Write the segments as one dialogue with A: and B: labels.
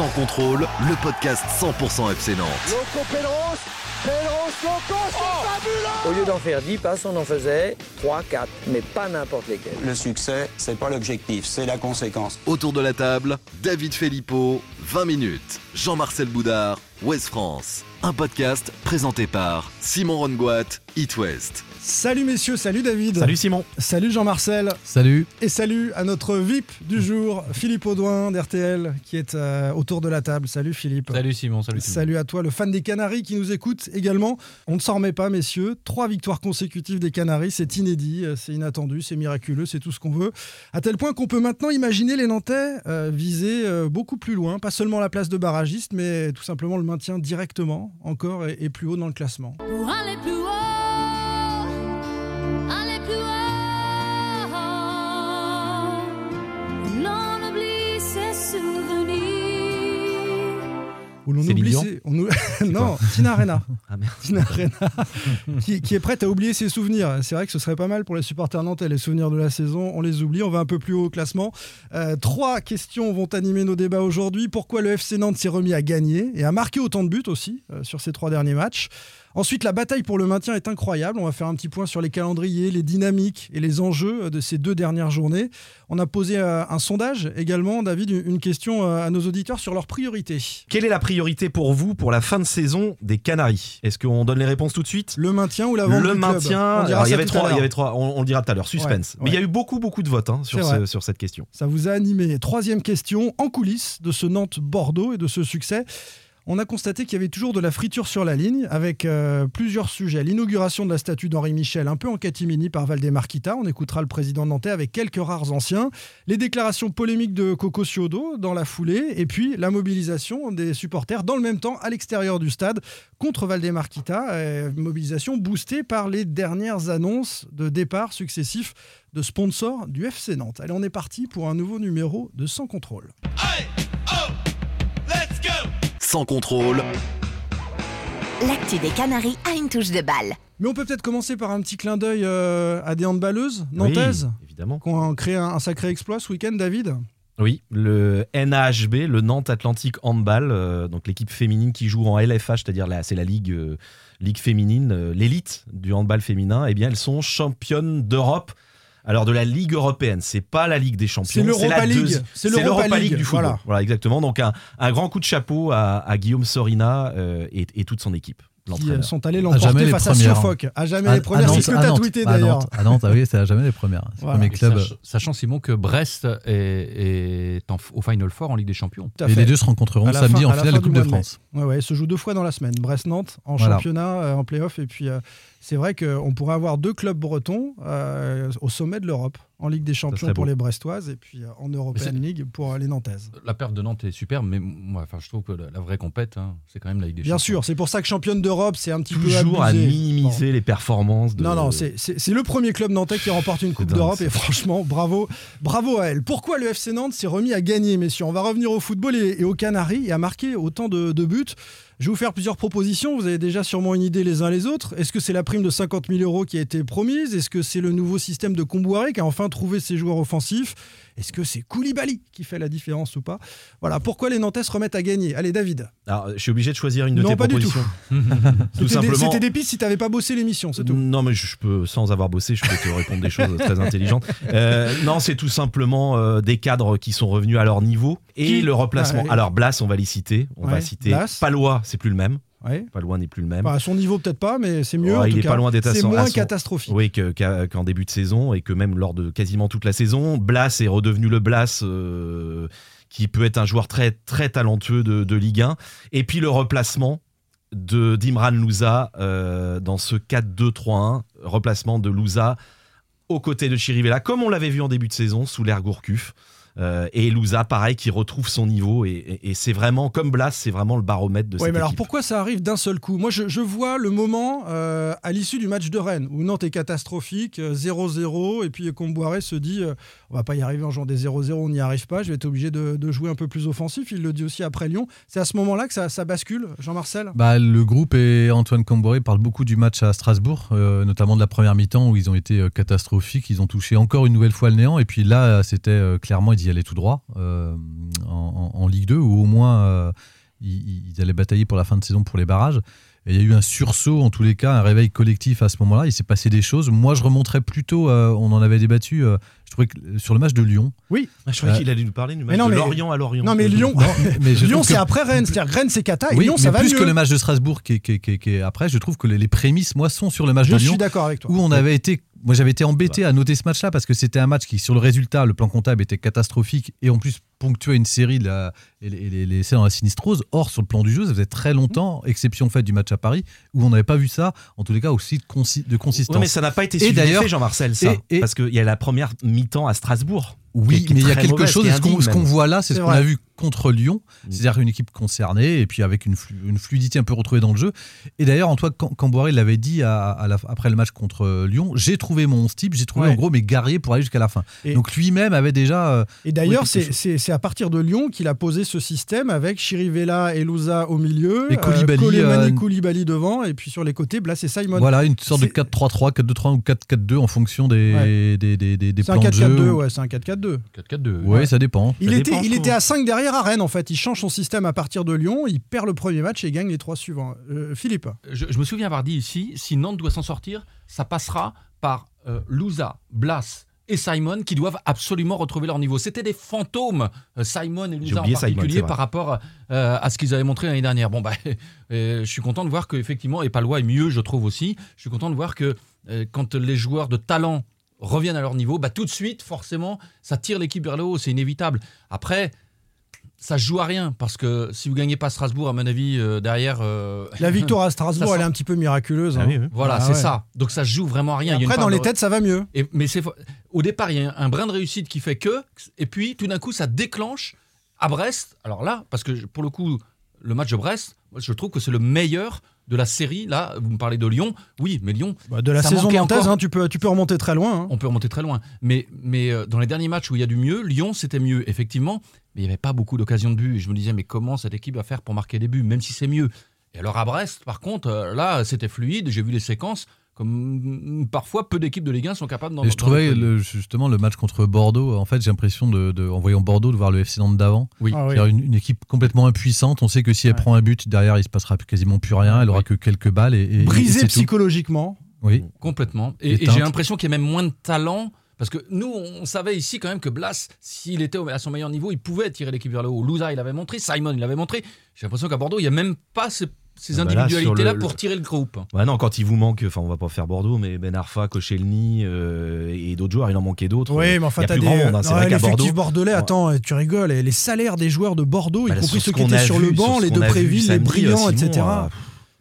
A: Sans contrôle, le podcast 100% FC Nantes.
B: Loco Pedros, Pedros, Loco, c'est
C: Au lieu d'en faire 10 passes, on en faisait 3, 4, mais pas n'importe lesquels.
D: Le succès, c'est pas l'objectif, c'est la conséquence.
A: Autour de la table, David Filippo, 20 minutes. Jean-Marcel Boudard, West France. Un podcast présenté par Simon Rongoat, It West.
E: Salut messieurs, salut David.
F: Salut Simon.
E: Salut Jean-Marcel.
F: Salut.
E: Et salut à notre VIP du jour, Philippe Audouin d'RTL, qui est euh, autour de la table. Salut Philippe.
F: Salut Simon, salut.
E: Salut à toi, le fan des Canaries qui nous écoute également. On ne s'en remet pas, messieurs. Trois victoires consécutives des Canaries, c'est inédit, euh, c'est inattendu, c'est miraculeux, c'est tout ce qu'on veut. À tel point qu'on peut maintenant imaginer les Nantais euh, viser euh, beaucoup plus loin, pas seulement la place de barragiste, mais tout simplement le maintien directement, encore et, plus haut dans le classement. Où l'on oublie ses- on non, Tina Arena.
F: Ah merde.
E: Tina Arena, qui, qui est prête à oublier ses souvenirs. C'est vrai que ce serait pas mal pour les supporters nantais. Les souvenirs de la saison, on les oublie. On va un peu plus haut au classement. Euh, trois questions vont animer nos débats aujourd'hui. Pourquoi le FC Nantes s'est remis à gagner et à marquer autant de buts aussi euh, sur ces trois derniers matchs? Ensuite, la bataille pour le maintien est incroyable. On va faire un petit point sur les calendriers, les dynamiques et les enjeux de ces deux dernières journées. On a posé euh, un sondage également, David, une question euh, à nos auditeurs sur leurs priorités.
F: Quelle est la priorité pour vous pour la fin de saison des Canaries? Est-ce qu'on donne les réponses tout de suite?
E: Le maintien ou la vente
F: Le
E: du club?
F: maintien,
E: On
F: il y avait trois, il y avait trois, on, on le dira tout à l'heure, suspense.
E: Ouais,
F: Mais il y a eu beaucoup, beaucoup de votes hein, sur, ce- sur cette question.
E: Ça vous a animé. Troisième question, en coulisses de ce Nantes-Bordeaux et de ce succès. On a constaté qu'il y avait toujours de la friture sur la ligne avec euh, plusieurs sujets. L'inauguration de la statue d'Henri Michel, un peu en catimini par Valdemarquita. On écoutera le président nantais avec quelques rares anciens. Les déclarations polémiques de Coco Ciodo dans la foulée. Et puis la mobilisation des supporters dans le même temps à l'extérieur du stade contre Valdemarquita. Euh, mobilisation boostée par les dernières annonces de départ successifs de sponsors du FC Nantes. Allez, on est parti pour un nouveau numéro de Sans Contrôle.
A: Sans contrôle,
G: L'actu des Canaries a une touche de balle.
E: Mais on peut peut-être commencer par un petit clin d'œil euh, à des handballeuses nantaises
F: Oui, évidemment.
E: qui ont créé un, un sacré exploit ce week-end, David?
F: Oui, le NAHB, le Nantes Atlantique Handball, euh, donc l'équipe féminine qui joue en LFH, c'est-à-dire la- c'est la ligue, euh, ligue féminine, euh, l'élite du handball féminin, eh bien elles sont championnes d'Europe. Alors de la Ligue européenne, c'est pas la Ligue des champions,
E: C'est l'Europa
F: la
E: League. C'est
F: c'est
E: l'Europa
F: League
E: League,
F: du football.
E: voilà.
F: Voilà, exactement. Donc un, un grand coup de chapeau à, à Guillaume Sorina euh, et, et toute son équipe.
E: Qui euh,
F: l'entraîneur.
E: sont allés l'emporter face à. Suffolk. À jamais
H: À-
E: les premières, c'est ce que tu as
H: Nantes,
E: tweeté d'ailleurs.
H: Nantes, À Nantes, ah oui, c'est à jamais les premières.
E: Voilà.
H: premier club.
I: Sach- Sachant Simon que Brest est, est en- au Final Four en Ligue des Champions.
H: Et les deux se rencontreront samedi
E: fin-
H: en finale
E: fin
H: de Coupe de
E: de.
H: France.
E: Ouais, ouais, se joue deux fois dans la semaine. Brest-Nantes en
H: Voilà.
E: championnat, euh, en playoff. Et puis, euh, c'est vrai qu'on pourrait avoir deux clubs bretons euh, au sommet de l'Europe, en Ligue des Champions pour les Brestoises et puis euh, en European League pour euh, les Nantaises.
I: La perte de Nantes est superbe, mais moi, enfin, je trouve que la, la vraie compète, hein, c'est quand même la Ligue des
E: Bien
I: Champions.
E: sûr, c'est pour ça que championne d'Europe, c'est un petit
F: Toujours
E: peu
F: à
E: abusé.
F: minimiser les performances. De...
E: Non, non, c'est- le premier club nantais qui remporte une Coupe d'Europe et franchement, bravo, bravo à elle. Pourquoi le FC Nantes s'est remis à gagner, messieurs? On va revenir au football et, et aux Canaries et à marquer autant de, de buts. Je vais vous faire plusieurs propositions. Vous avez déjà sûrement une idée les uns les autres. Est-ce que c'est la prime de 50 000 euros qui a été promise? Est-ce que c'est le nouveau système de Comboiré qui a enfin trouvé ses joueurs offensifs? Est-ce que c'est Koulibaly qui fait la différence ou pas? Voilà, pourquoi les Nantais se remettent à gagner? Allez, David.
F: Alors, je suis obligé de choisir une de
E: Non,
F: tes
E: pas du
F: tout
E: C'était des-
F: simplement.
E: C'était des pistes si tu n'avais pas bossé l'émission, c'est tout.
F: Non, mais je peux, sans avoir bossé, je peux te répondre des choses très intelligentes. Euh, non, c'est tout simplement euh, des cadres qui sont revenus à leur niveau et
E: Qui
F: le remplacement.
E: Ouais.
F: Alors, Blas, on va les citer. On
E: Ouais,
F: va citer
E: Blas.
F: Palois, c'est plus le même.
E: Ouais.
F: Palois n'est plus le même.
E: Enfin, à son niveau, peut-être pas, mais c'est mieux. En
F: il
E: tout
F: est
E: cas.
F: pas loin d'être à
E: C'est moins
F: son-
E: catastrophique.
F: Oui, qu'en début de saison et que même lors de quasiment toute la saison, Blas est redevenu le Blas euh, qui peut être un joueur très très talentueux de, de Ligue 1. Et puis le replacement de d'Imran Louza euh, dans ce 4-2-3-1, replacement de Louza aux côtés de Chirivella, comme on l'avait vu en début de saison sous l'ère Gourcuff. Euh, et Louza, pareil, qui retrouve son niveau. Et, et- et c'est vraiment, comme Blas, c'est vraiment le baromètre de
E: Ouais,
F: cette
E: mais alors pourquoi ça arrive d'un seul coup? Moi, je, je vois le moment euh, à l'issue du match de Rennes où Nantes est catastrophique, euh, 0-0, et puis Comboiré se dit euh, on va pas y arriver en jouant des 0-0, on n'y arrive pas, je vais être obligé de, de jouer un peu plus offensif. Il le dit aussi après Lyon. C'est à ce moment-là que ça, ça bascule, Jean-Marcel?
H: Bah, le groupe et Antoine Comboré parlent beaucoup du match à Strasbourg, euh, notamment de la première mi-temps où ils ont été euh, catastrophiques. Ils ont touché encore une nouvelle fois le néant. Et puis là, c'était euh, clairement, ils y allaient tout droit. Euh, en, Ligue 2, ou au moins euh, ils, ils allaient batailler pour la fin de saison pour les barrages. Il y a eu un sursaut, en tous les cas, un réveil collectif à ce moment-là. Il s'est passé des choses. Moi, je remonterais plutôt, euh, on en avait débattu, je trouvais que euh, sur le match de Lyon.
E: Oui.
F: Ah, je croyais
H: Euh,
F: qu'il allait nous parler du match
E: Mais non,
F: de
E: mais-
F: Lorient à Lorient.
E: Non mais Lyon,
H: mais je
E: Lyon
H: trouve
E: c'est après Rennes, c'est-à-dire Rennes c'est Cata et
H: Oui,
E: Lyon
H: mais
E: ça va
H: plus
E: mieux.
H: que le match de Strasbourg qui est, qui est- qui est- qui est après, je trouve que les, prémices, moi, sont sur le match
E: Je
H: de
E: suis
H: Lyon.
E: d'accord avec toi.
H: Où on avait été, moi j'avais été embêté à noter ce match-là parce que c'était un match qui, sur le résultat, le plan comptable était catastrophique et en plus ponctuait une série de la, et les, les- dans la sinistrose. Or, sur le plan du jeu, ça faisait très longtemps, exception faite du match à Paris, où on n'avait pas vu ça, en tous les cas aussi de, consi- de consistance.
F: Ouais, mais ça n'a pas été suivi Jean-Marcel, ça.
H: et- et-
F: Parce qu'il y a la première mi-temps à Strasbourg.
H: Oui, mais il y a quelque chose, ce qu'on voit là, c'est ce
E: C'est
H: qu'on a vu contre Lyon,
F: Mm.
H: c'est-à-dire une équipe concernée et puis avec une, flu- une fluidité un peu retrouvée dans le jeu. Et d'ailleurs, Antoine Cam- Camboire, il l'avait dit à- à la- après le match contre euh, Lyon, j'ai trouvé mon type, j'ai trouvé
E: Ouais.
H: en gros mes guerriers pour aller jusqu'à la fin.
E: Et-
H: Donc lui-même avait déjà... euh,
E: Et d'ailleurs, c'est- c'est c'est à partir de Lyon qu'il a posé ce système avec Chirivella et Louza au milieu,
H: Et Koulibaly,
E: Koulibaly,
H: euh,
E: Koulibaly devant, et puis sur les côtés, Blas et Simon.
H: voilà, une sorte de
E: C'est-
H: 4-3-3, 4-2-3 ou 4-4-2 en fonction des,
E: Ouais.
H: des, des, des,
E: C'est un
H: plans de jeu.
E: 4-4-2, ouais, c'est un 4-4-2.
I: 4-4-2.
H: Ouais, ça dépend.
E: Il,
F: Ça
E: était,
F: dépend,
E: il était à 5 derrière à Rennes en fait. Il change son système à partir de Lyon, il perd le premier match et gagne les trois suivants. Euh, Philippe
I: Je, je me souviens avoir dit ici, si Nantes doit s'en sortir, ça passera par euh, Louza, Blas et Simon qui doivent absolument retrouver leur niveau. C'était des fantômes, euh, Simon et Louza en
F: Simon,
I: particulier, par rapport euh, à ce qu'ils avaient montré l'année dernière. Bon, bah, euh, je suis content de voir qu'effectivement, et Palois est mieux, je trouve aussi. Je suis content de voir que euh, quand les joueurs de talent reviennent à leur niveau, bah, tout de suite, forcément, ça tire l'équipe vers le haut, c'est inévitable. Après, ça se joue à rien, parce que si vous gagnez pas Strasbourg, à mon avis, euh, derrière... euh,
E: La victoire à Strasbourg, elle est un petit peu miraculeuse.
F: Ah
E: hein.
F: oui, oui.
I: Voilà,
E: Ah
I: c'est
E: ouais.
I: ça. Donc ça se joue vraiment à rien.
E: Après, dans les
I: de-
E: têtes, ça va mieux.
I: Et- mais c'est au départ, il y a un brin de réussite qui fait que, et puis tout d'un coup, ça déclenche à Brest. Alors là, parce que pour le coup, le match de Brest, je trouve que c'est le meilleur de la série. Là, vous me parlez de Lyon. Oui, mais Lyon,
E: Bah, de la
I: Ça
E: saison nantaise, hein, tu, peux, tu peux remonter très loin. hein.
I: on peut remonter très loin. Mais, mais euh, dans les derniers matchs où il y a du mieux, Lyon, c'était mieux, effectivement. Mais il n'y avait pas beaucoup d'occasions de but. Et je me disais, mais comment cette équipe va faire pour marquer des buts, même si c'est mieux? Et alors à Brest, par contre, euh, là, c'était fluide. J'ai vu les séquences. Comme mm, parfois, peu d'équipes de Ligue 1 sont capables d'en
H: Et je trouvais le- justement le match contre Bordeaux, en fait j'ai l'impression de, de- en voyant Bordeaux de voir le FC Nantes d'avant.
I: Oui.
E: Ah oui.
H: Une, une équipe complètement impuissante. On sait que si elle
E: Ouais.
H: prend un but, derrière, il se passera plus- quasiment plus rien. Elle aura
I: Oui.
H: que quelques balles. Et, et- et
E: Brisé
H: c'est tout.
E: psychologiquement.
H: Oui.
I: Complètement. Et, j'ai l'impression qu'il y a même moins de talent. Parce que nous, on savait ici quand même que Blas, s'il était à son meilleur niveau, il pouvait tirer l'équipe vers le haut. Louza, il l'avait montré. Simon, il l'avait montré. J'ai l'impression qu'à Bordeaux, il n'y a même pas ces, ces
F: Ah bah là,
I: individualités-là pour tirer le groupe.
F: Ouais, non, quand il vous manque, enfin, on va pas faire Bordeaux, mais Ben Arfa, Koscielny euh, et d'autres joueurs, il en manquait d'autres.
E: Oui, mais enfin,
F: il y a
E: t'as
F: plus
E: des.
F: grand monde. hein.
E: Ouais,
F: vrai Bordeaux,
E: bordelais, attends, tu rigoles. Et les salaires des joueurs de Bordeaux,
F: bah,
E: y compris ceux
F: ce
E: qui
F: qu'on
E: étaient
F: a
E: sur
F: vu,
E: le banc, les deux
F: a vu
E: Préville, les brillants, etc.
F: euh,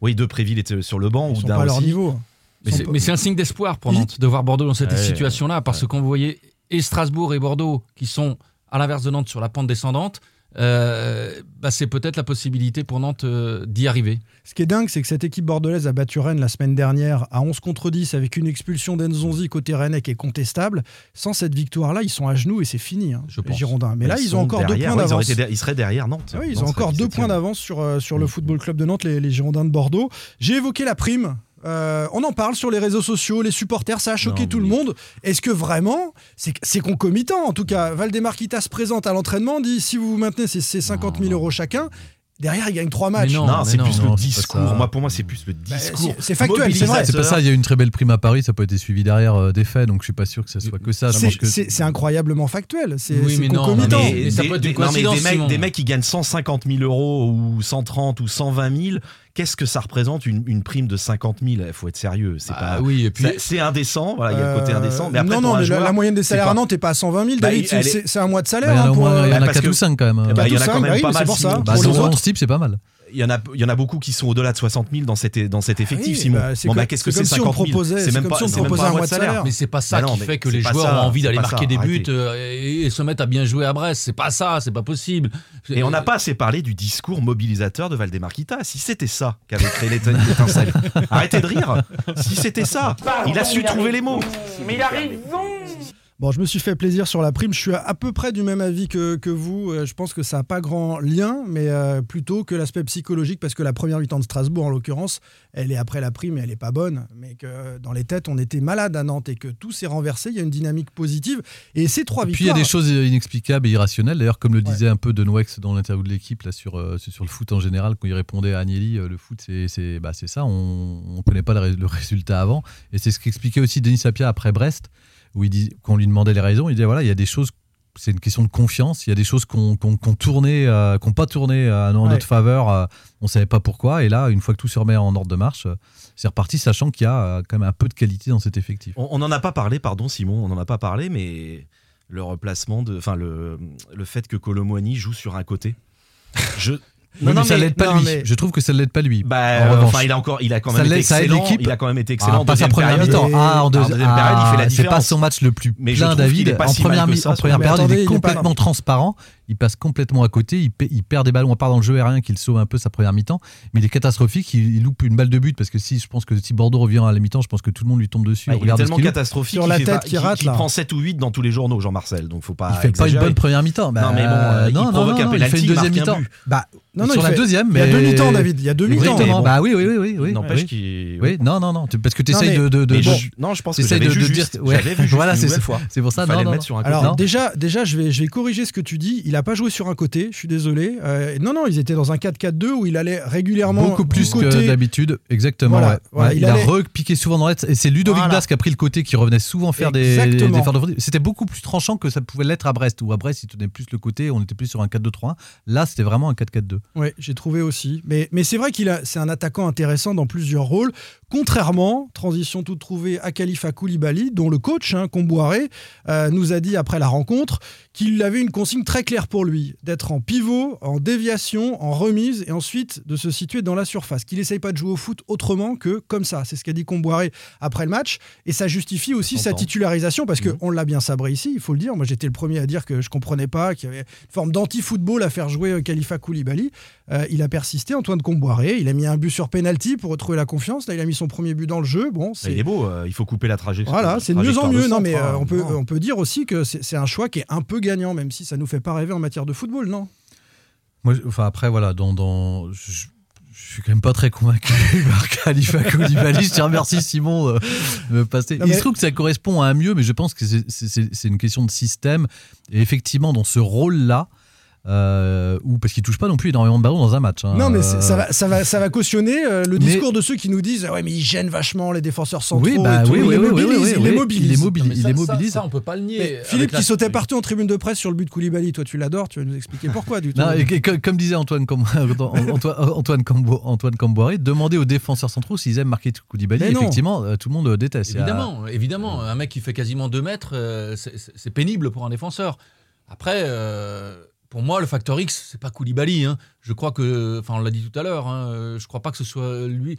F: oui, deux Préville étaient sur le banc.
E: Ils sont
F: Oudin
E: pas à leur niveau.
I: Mais c'est- un signe d'espoir pour Nantes de voir Bordeaux dans cette situation-là. Parce que quand vous voyez et Strasbourg et Bordeaux qui sont à l'inverse de Nantes sur la pente descendante, euh, bah, c'est peut-être la possibilité pour Nantes euh, d'y arriver.
E: Ce qui est dingue, c'est que cette équipe bordelaise a battu Rennes la semaine dernière à 11 contre 10 avec une expulsion d'Enzonzi côté Rennes qui est contestable. Sans cette victoire-là, ils sont à genoux et c'est fini, hein,
I: Je
E: les
I: pense.
E: Girondins. Mais là, ils, ont encore deux points
F: ouais,
E: d'avance.
F: ils seraient derrière Nantes.
E: Ah oui, ils
F: Nantes
E: ont encore deux
F: 17e.
E: points d'avance sur, euh, sur le. Football Club de Nantes, les, les Girondins de Bordeaux. J'ai évoqué la prime. Euh, on en parle sur les réseaux sociaux, les supporters, ça a choqué
F: Non,
E: tout le monde. Est-ce que vraiment, c'est c'est concomitant En tout cas, Valdemar Kita se présente à l'entraînement, dit si vous vous maintenez, c'est c'est 50 000 euros chacun. Derrière, il gagne trois matchs.
I: non,
F: Non, c'est plus
H: non,
F: le discours. Moi, pour moi, c'est plus le
E: Bah,
F: discours.
E: c'est- factuel, c'est vrai.
H: C'est pas ça, il y a eu une très belle prime à Paris, ça peut être suivi derrière euh, des faits, donc je suis pas sûr que ça soit que ça.
E: C'est
H: que-
E: incroyablement factuel. C'est
I: Oui, non,
E: concomitant.
I: mais- mais ça peut être
F: des,
I: une
F: non, mais des mecs, des mecs qui gagnent 150 000 euros ou 130 ou 120 000, qu'est-ce que ça représente une, une prime de 50 000 Il faut être sérieux. C'est
I: Ah
F: pas.
I: oui, et puis
F: c'est- C'est indécent. Voilà, il y a le côté
E: Euh,
F: indécent. Mais après,
E: non, non, mais la-
F: joueur,
E: la, moyenne des salaires
F: pas-
E: à Nantes n'est pas à 120 000,
F: Bah,
E: c'est-
F: est-
E: c'est c'est un mois de
H: Bah,
E: salaire.
H: il y en a
E: hein, pour, euh,
H: il y en a
F: parce
H: 4
F: que-
H: ou 5 quand même.
F: Il y en a
E: ou
F: quand même
E: cinq,
F: pas
E: oui,
F: mal.
E: c'est pour ça.
H: Bah,
E: pour les autres.
H: type, c'est pas mal.
F: Il y, en a, il y en a beaucoup qui sont au-delà de 60 000 dans cet, dans cet effectif,
E: oui,
F: Simon.
E: bah, c'est
F: bon, bah, qu'est-ce que
E: c'est
F: c'est
E: comme si on
F: 50 000
E: proposait- c'est
F: même pas,
E: si on
F: c'est même
E: proposait
F: pas
E: un
F: mois de salaire.
E: salaire.
I: Mais c'est pas ça
F: Bah non,
I: qui
F: mais
I: fait que les joueurs
F: ça,
I: ont envie d'aller
F: ça,
I: marquer des buts
F: arrêtez.
I: euh, et, et se mettre à bien jouer à Brest. C'est pas ça, c'est pas possible.
F: Et on n'a pas assez parlé du discours mobilisateur de Valdemar Kita. Si c'était ça qu'avait créé l'étincelle, arrêtez de rire. Si c'était ça, il a su trouver les mots.
E: Bon, je me suis fait plaisir sur la prime. Je suis à, peu près du même avis que, que vous. Euh, Je pense que ça n'a pas grand lien, mais euh, plutôt que l'aspect psychologique, parce que la première mi-temps de Strasbourg, en l'occurrence, elle est après la prime et elle n'est pas bonne. Mais que dans les têtes, on était malade à Nantes et que tout s'est renversé. Il y a une dynamique positive. Et ces trois
H: Et puis il y a des choses inexplicables et irrationnelles. D'ailleurs, comme le disait un peu De Noex dans l'interview de l'équipe là, sur, euh, sur le foot en général, quand il répondait à Agnelli, euh, le foot, c'est c'est bah, c'est ça, on ne connaît pas le résultat avant. Et c'est ce qu'expliquait aussi Denis Sapia après Brest, où il dit, quand on lui demandait les raisons, il disait voilà, il y a des choses, c'est une question de confiance, il y a des choses qu'on qu'on qu'on tournait, euh, qu'on pas tourné euh, en
E: Ouais.
H: notre faveur, euh, on savait pas pourquoi. Et là, une fois que tout se remet en ordre de marche, euh, c'est reparti, sachant qu'il y a euh, quand même un peu de qualité dans cet effectif.
F: On n'en a pas parlé, pardon Simon, on n'en a pas parlé, mais le replacement de, enfin le, le fait que Colomwani joue sur un côté. Je.
H: Oui, mais ça l'aide pas
E: non,
H: lui.
E: mais-
H: Je trouve que ça l'aide pas lui.
F: Bah,
H: En
F: enfin, il a encore, il a quand même été
H: ça aide
F: excellent. Il a quand même été
H: Ah,
F: excellent. en
H: pas sa première mi-temps. Ah, en,
F: En
H: deuxi-
F: deuxième période, il fait la
H: ah, C'est pas
F: différence.
H: son match le plus
F: Mais
H: plein,
F: qu'il
H: David. En première, mi- en première période, il est complètement transparent. Il passe complètement à côté. Il, il perd des ballons, à part dans le jeu aérien qu'il sauve un peu sa première mi-temps. Mais il est catastrophique. Il, il loupe une balle de but parce que si je pense que si Bordeaux revient à la mi-temps, je pense que tout le monde lui tombe dessus.
F: Ah, il est tellement
H: loupe.
F: catastrophique
E: Sur la tête
F: pas-
E: qui rate,
F: qu'il
E: là.
F: prend 7 ou 8 dans tous les journaux, Jean-Marcel. Donc faut pas.
H: Il fait pas une bonne première mi-temps. Bah,
F: Non, mais bon, euh, il
H: non, non,
F: provoque
H: non,
F: un
H: il fait une
F: il
H: deuxième mi-temps.
E: Bah, non, non,
H: sur
E: il
H: la
E: fait-
H: deuxième,
E: Il y a
H: mais
E: deux mi-temps, David. Il y a deux mi-temps.
F: Bon.
H: Bah oui, oui, oui, oui.
F: N'empêche qu'il.
H: Oui, non, non, non. Parce que tu essayes
E: mais-
H: de, de,
F: Mais non, je pense que j'avais
H: de-
F: vu
H: Voilà, c'est
F: nouvelle
H: ça.
F: fois.
H: C'est pour ça,
F: Il
H: non, non,
E: Alors déjà, déjà je, vais, je vais corriger ce que tu dis. Il n'a pas joué sur un côté, je suis désolé. Euh, non, non, ils étaient dans un 4-4-2 où il allait régulièrement
H: Beaucoup plus
E: côté.
H: que d'habitude, exactement.
E: Voilà,
H: ouais.
E: voilà,
H: Ouais,
E: il
H: il,
E: allait-
H: a repiqué souvent dans l'aide et c'est Ludovic
E: Voilà.
H: Blas qui a pris le côté qui revenait souvent faire des,
E: Exactement.
H: des de C'était beaucoup plus tranchant que ça pouvait l'être à Brest, où à Brest il tenait plus le côté, on était plus sur un 4-2-3-1. Là c'était vraiment un 4-4-2.
E: Oui, j'ai trouvé aussi. Mais, mais c'est vrai qu'il a, c'est un attaquant intéressant dans plusieurs rôles. Contrairement, transition toute trouvée à Khalifa Koulibaly, dont le coach, hein, Comboiré, euh, nous a dit après la rencontre qu'il avait une consigne très claire pour lui, d'être en pivot, en déviation, en remise, et ensuite de se situer dans la surface. Qu'il n'essaye pas de jouer au foot autrement que comme ça. C'est ce qu'a dit Comboiré après le match. Et ça justifie aussi sa titularisation, parce
H: Mhm.
E: qu'on l'a bien sabré ici, il faut le dire. Moi j'étais le premier à dire que je comprenais pas, qu'il y avait une forme d'anti-football à faire jouer euh, Khalifa Koulibaly. Euh, il a persisté, Antoine Comboiré. Il a mis un but sur penalty pour retrouver la confiance. Là, il a mis son premier but dans le jeu. Bon, c'est
F: Il est beau, euh, il faut couper la trajectoire.
E: voilà, c'est de mieux en mieux. Non, mais euh,
F: hein.
E: on peut on peut dire aussi que c'est c'est un choix qui est un peu gagnant, même si ça nous fait pas rêver en matière de football, non?
H: Moi, enfin après voilà, dans, dans je, je suis quand même pas très convaincu par Khalifa Koulibaly. Je te remercie Simon euh, de me passer.
E: Non,
H: Il se trouve que ça correspond à un mieux, mais je pense que c'est une question de système. Et effectivement, dans ce rôle-là, euh, où parce qu'il touche pas non plus énormément de ballons dans un match. hein.
E: Non, mais
H: Euh,
E: ça va, ça va, ça va cautionner euh, le
H: Mais-
E: discours de ceux qui nous disent ouais, mais il gêne vachement les défenseurs centraux.
H: Oui, bah
E: et tout.
H: oui,
E: il
H: oui,
E: il les mobilise.
H: Il les mobilise.
I: Ça, on peut pas le nier.
E: Mais Philippe,
I: la-
E: qui sautait partout en tribune de presse sur le but de Koulibaly, toi tu l'adores, tu vas nous expliquer pourquoi du tout.
H: Non, et comme disait Antoine, Com- Antoine, Antoine, Cambo- Antoine Camboiré, demandez aux défenseurs centraux s'ils aiment marquer Koulibaly. Effectivement, euh, tout le monde déteste. Il y a-
I: Évidemment, évidemment. Un mec qui fait quasiment 2 mètres, euh, c'est pénible pour un défenseur. Après, euh, pour moi, le facteur X, c'est pas Koulibaly. hein. Je crois que, enfin, on l'a dit tout à l'heure, hein, je crois pas que ce soit lui,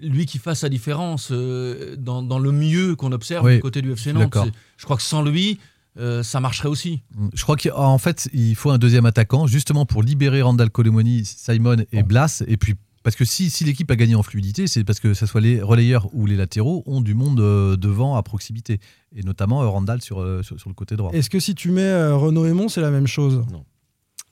I: lui qui fasse la différence euh, dans, dans le mieux qu'on observe
H: Oui,
I: du côté du FC Nantes. Je crois que sans lui, euh, ça marcherait aussi.
H: Je crois qu'en fait, il faut un deuxième attaquant, justement pour libérer Randall Colomoni, Simon et Blas. Et puis, parce que si, si l'équipe a gagné en fluidité, c'est parce que ce soit les relayeurs ou les latéraux ont du monde euh, devant à proximité. Et notamment euh, Randall sur, euh, sur, sur le côté droit.
E: Est-ce que si tu mets euh, Renaud Aymon, c'est la même chose?
H: Non.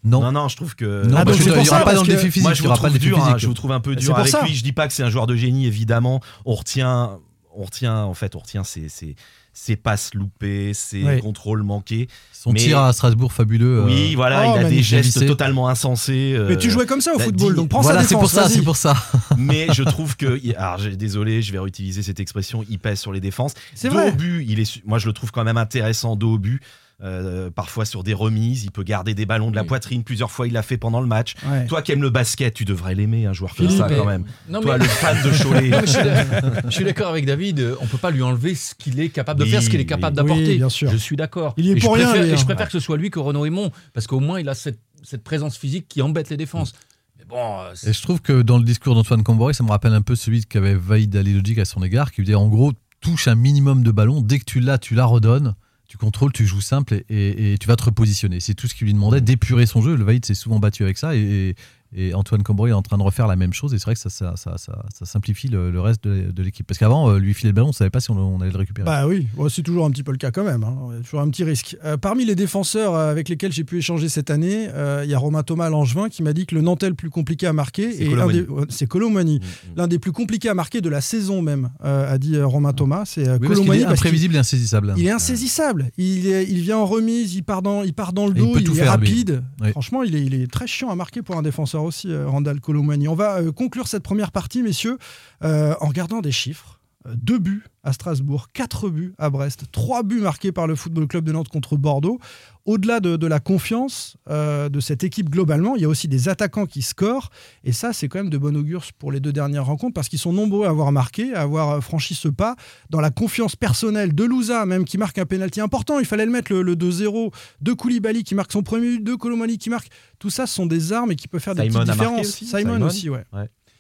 F: Non, non, je trouve que.
H: Non,
E: Ah, pour
H: il y aura pas dans le défi physique.
F: Moi, je vous
H: aura pas
F: trouve
H: le défi
F: dur. hein, je vous trouve un peu dur avec
E: ça.
F: lui. Je dis pas que c'est un joueur de génie, évidemment. On retient, on retient en fait, on retient ses, ses, ses passes loupées, ses
E: Ouais.
F: contrôles manqués.
H: Son
F: Mais-
H: tir à Strasbourg fabuleux. euh,
F: Oui, voilà,
E: Oh,
F: il a des gestes totalement insensés. euh,
E: Mais tu jouais comme ça au
F: bah,
E: football, donc prends
H: voilà,
E: sa
H: c'est pour
E: défense.
H: ça, c'est pour ça.
F: mais je trouve que, alors désolé, je vais réutiliser cette expression, il pèse sur les défenses.
E: C'est
F: Dos
E: vrai.
F: au but, il est, su- moi je le trouve quand même intéressant dos au but. Euh, parfois sur des remises, il peut garder des ballons de la
I: Oui.
F: poitrine. Plusieurs fois, il l'a fait pendant le match.
E: Ouais.
F: Toi qui aimes le basket, tu devrais l'aimer, un joueur comme
E: Philippe,
F: ça
I: mais-
F: quand même.
I: Non,
F: Toi,
I: mais-
F: le fan de Cholet.
I: Non, je suis d'ac- je suis d'accord avec David. euh, On peut pas lui enlever ce qu'il est capable de
F: Oui,
I: faire, ce qu'il est capable
F: oui.
I: d'apporter.
E: Oui, bien sûr.
I: Je suis d'accord.
E: Il y est
I: Et je
E: pour rien,
I: préfère- Et je préfère que ce soit lui que Renaud Aymon, parce qu'au moins il a cette, cette présence physique qui embête les défenses. Mais bon, euh,
H: Et je trouve que dans le discours d'Antoine Camboré, ça me rappelle un peu celui qu'avait Vaïd Alilogic à son égard, qui lui disait en gros, touche un minimum de ballon, dès que tu l'as, tu la redonnes, tu contrôles, tu joues simple et, tu vas te repositionner. C'est tout ce qu'il lui demandait, d'épurer son jeu. Le Vaïd s'est souvent battu avec ça et, Et Antoine Cambrai est en train de refaire la même chose. Et c'est vrai que ça, ça, ça, ça- ça simplifie le, le reste de, de l'équipe. Parce qu'avant, euh, lui filer le ballon, on ne savait pas si on, on allait le récupérer.
E: Bah oui, Bon, c'est toujours un petit peu le cas quand même. hein. Il y a Toujours un petit risque. Euh, parmi les défenseurs euh, avec lesquels j'ai pu échanger cette année, euh, il y a Romain Thomas Langevin qui m'a dit que le Nantel le plus compliqué à marquer,
F: C'est Colomani.
E: des- c'est Colomani.
F: Mm, mm.
E: L'un des plus compliqués à marquer de la saison même, euh, a dit Romain Thomas. C'est
H: Oui, parce qu'il
E: Colomani
H: est
E: parce qu'il-
H: imprévisible et insaisissable.
E: Il est insaisissable. Il, est- il vient en remise, il part dans, il part dans le
H: Et il
E: dos, il,
H: tout
E: est
H: faire,
E: rapide.
H: Oui.
E: Franchement, il est, il est très chiant à marquer pour un défenseur aussi, euh, Randall Colomani. On va euh, conclure cette première partie, messieurs, euh, en regardant des chiffres. Deux buts à Strasbourg, quatre buts à Brest, trois buts marqués par le Football Club de Nantes contre Bordeaux. Au-delà de, de la confiance euh, de cette équipe globalement, il y a aussi des attaquants qui scorent. Et ça, c'est quand même de bon augure pour les deux dernières rencontres parce qu'ils sont nombreux à avoir marqué, à avoir euh, franchi ce pas. Dans la confiance personnelle de Louza, même qui marque un pénalty important, il fallait le mettre le, le 2-0, de Koulibaly qui marque son premier but, de Colomani qui marque. Tout ça, ce sont des armes et qui peuvent faire des
F: Simon
E: petites différences.
F: aussi,
E: Simon,
F: Simon.
E: aussi, ouais.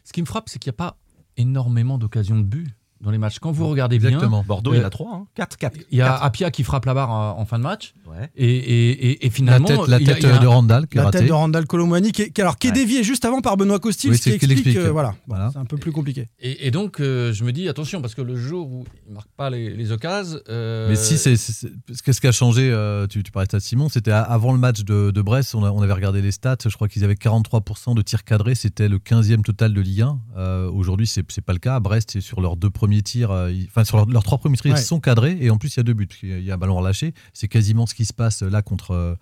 I: Ce qui me frappe, c'est qu'il n'y a pas énormément d'occasions de but dans les matchs. Quand vous regardez bien,
H: Exactement.
F: Bordeaux, il y en
I: Euh,
F: a 3, 4, 4.
I: il y a Apia qui frappe la barre en, en fin de match.
F: Ouais.
I: Et, et, et, et
H: La
I: finalement,
H: tête, la
I: il y a-
H: tête
I: il y a
H: de Randall qui est
E: La tête de Randall Colomani, qui est, qui- alors, qui est
F: Ouais.
E: déviée juste avant par Benoît Costil,
H: Oui,
E: ce qui explique.
H: explique.
E: euh, voilà,
H: Voilà.
E: c'est un peu plus compliqué.
I: Et, et donc, euh, je me dis, attention, parce que le jour où il ne marque pas les, les occasions. euh,
H: Mais si, c'est, c'est- c'est- parce que ce qui a changé, euh, tu, tu parlais de ça, Simon, c'était avant le match de, de Brest, on, a- on avait regardé les stats, je crois qu'ils avaient 43% de tirs cadrés, c'était le 15e total de Ligue 1. Euh, aujourd'hui, c'est, c'est pas le cas. À Brest, c'est sur leurs deux premiers tirs, euh, enfin sur leurs, leurs trois premiers tirs,
E: Ouais.
H: ils sont cadrés, et en plus, il y a deux buts, parce il y a un ballon relâché. C'est quasiment ce qui se passe là contre, euh,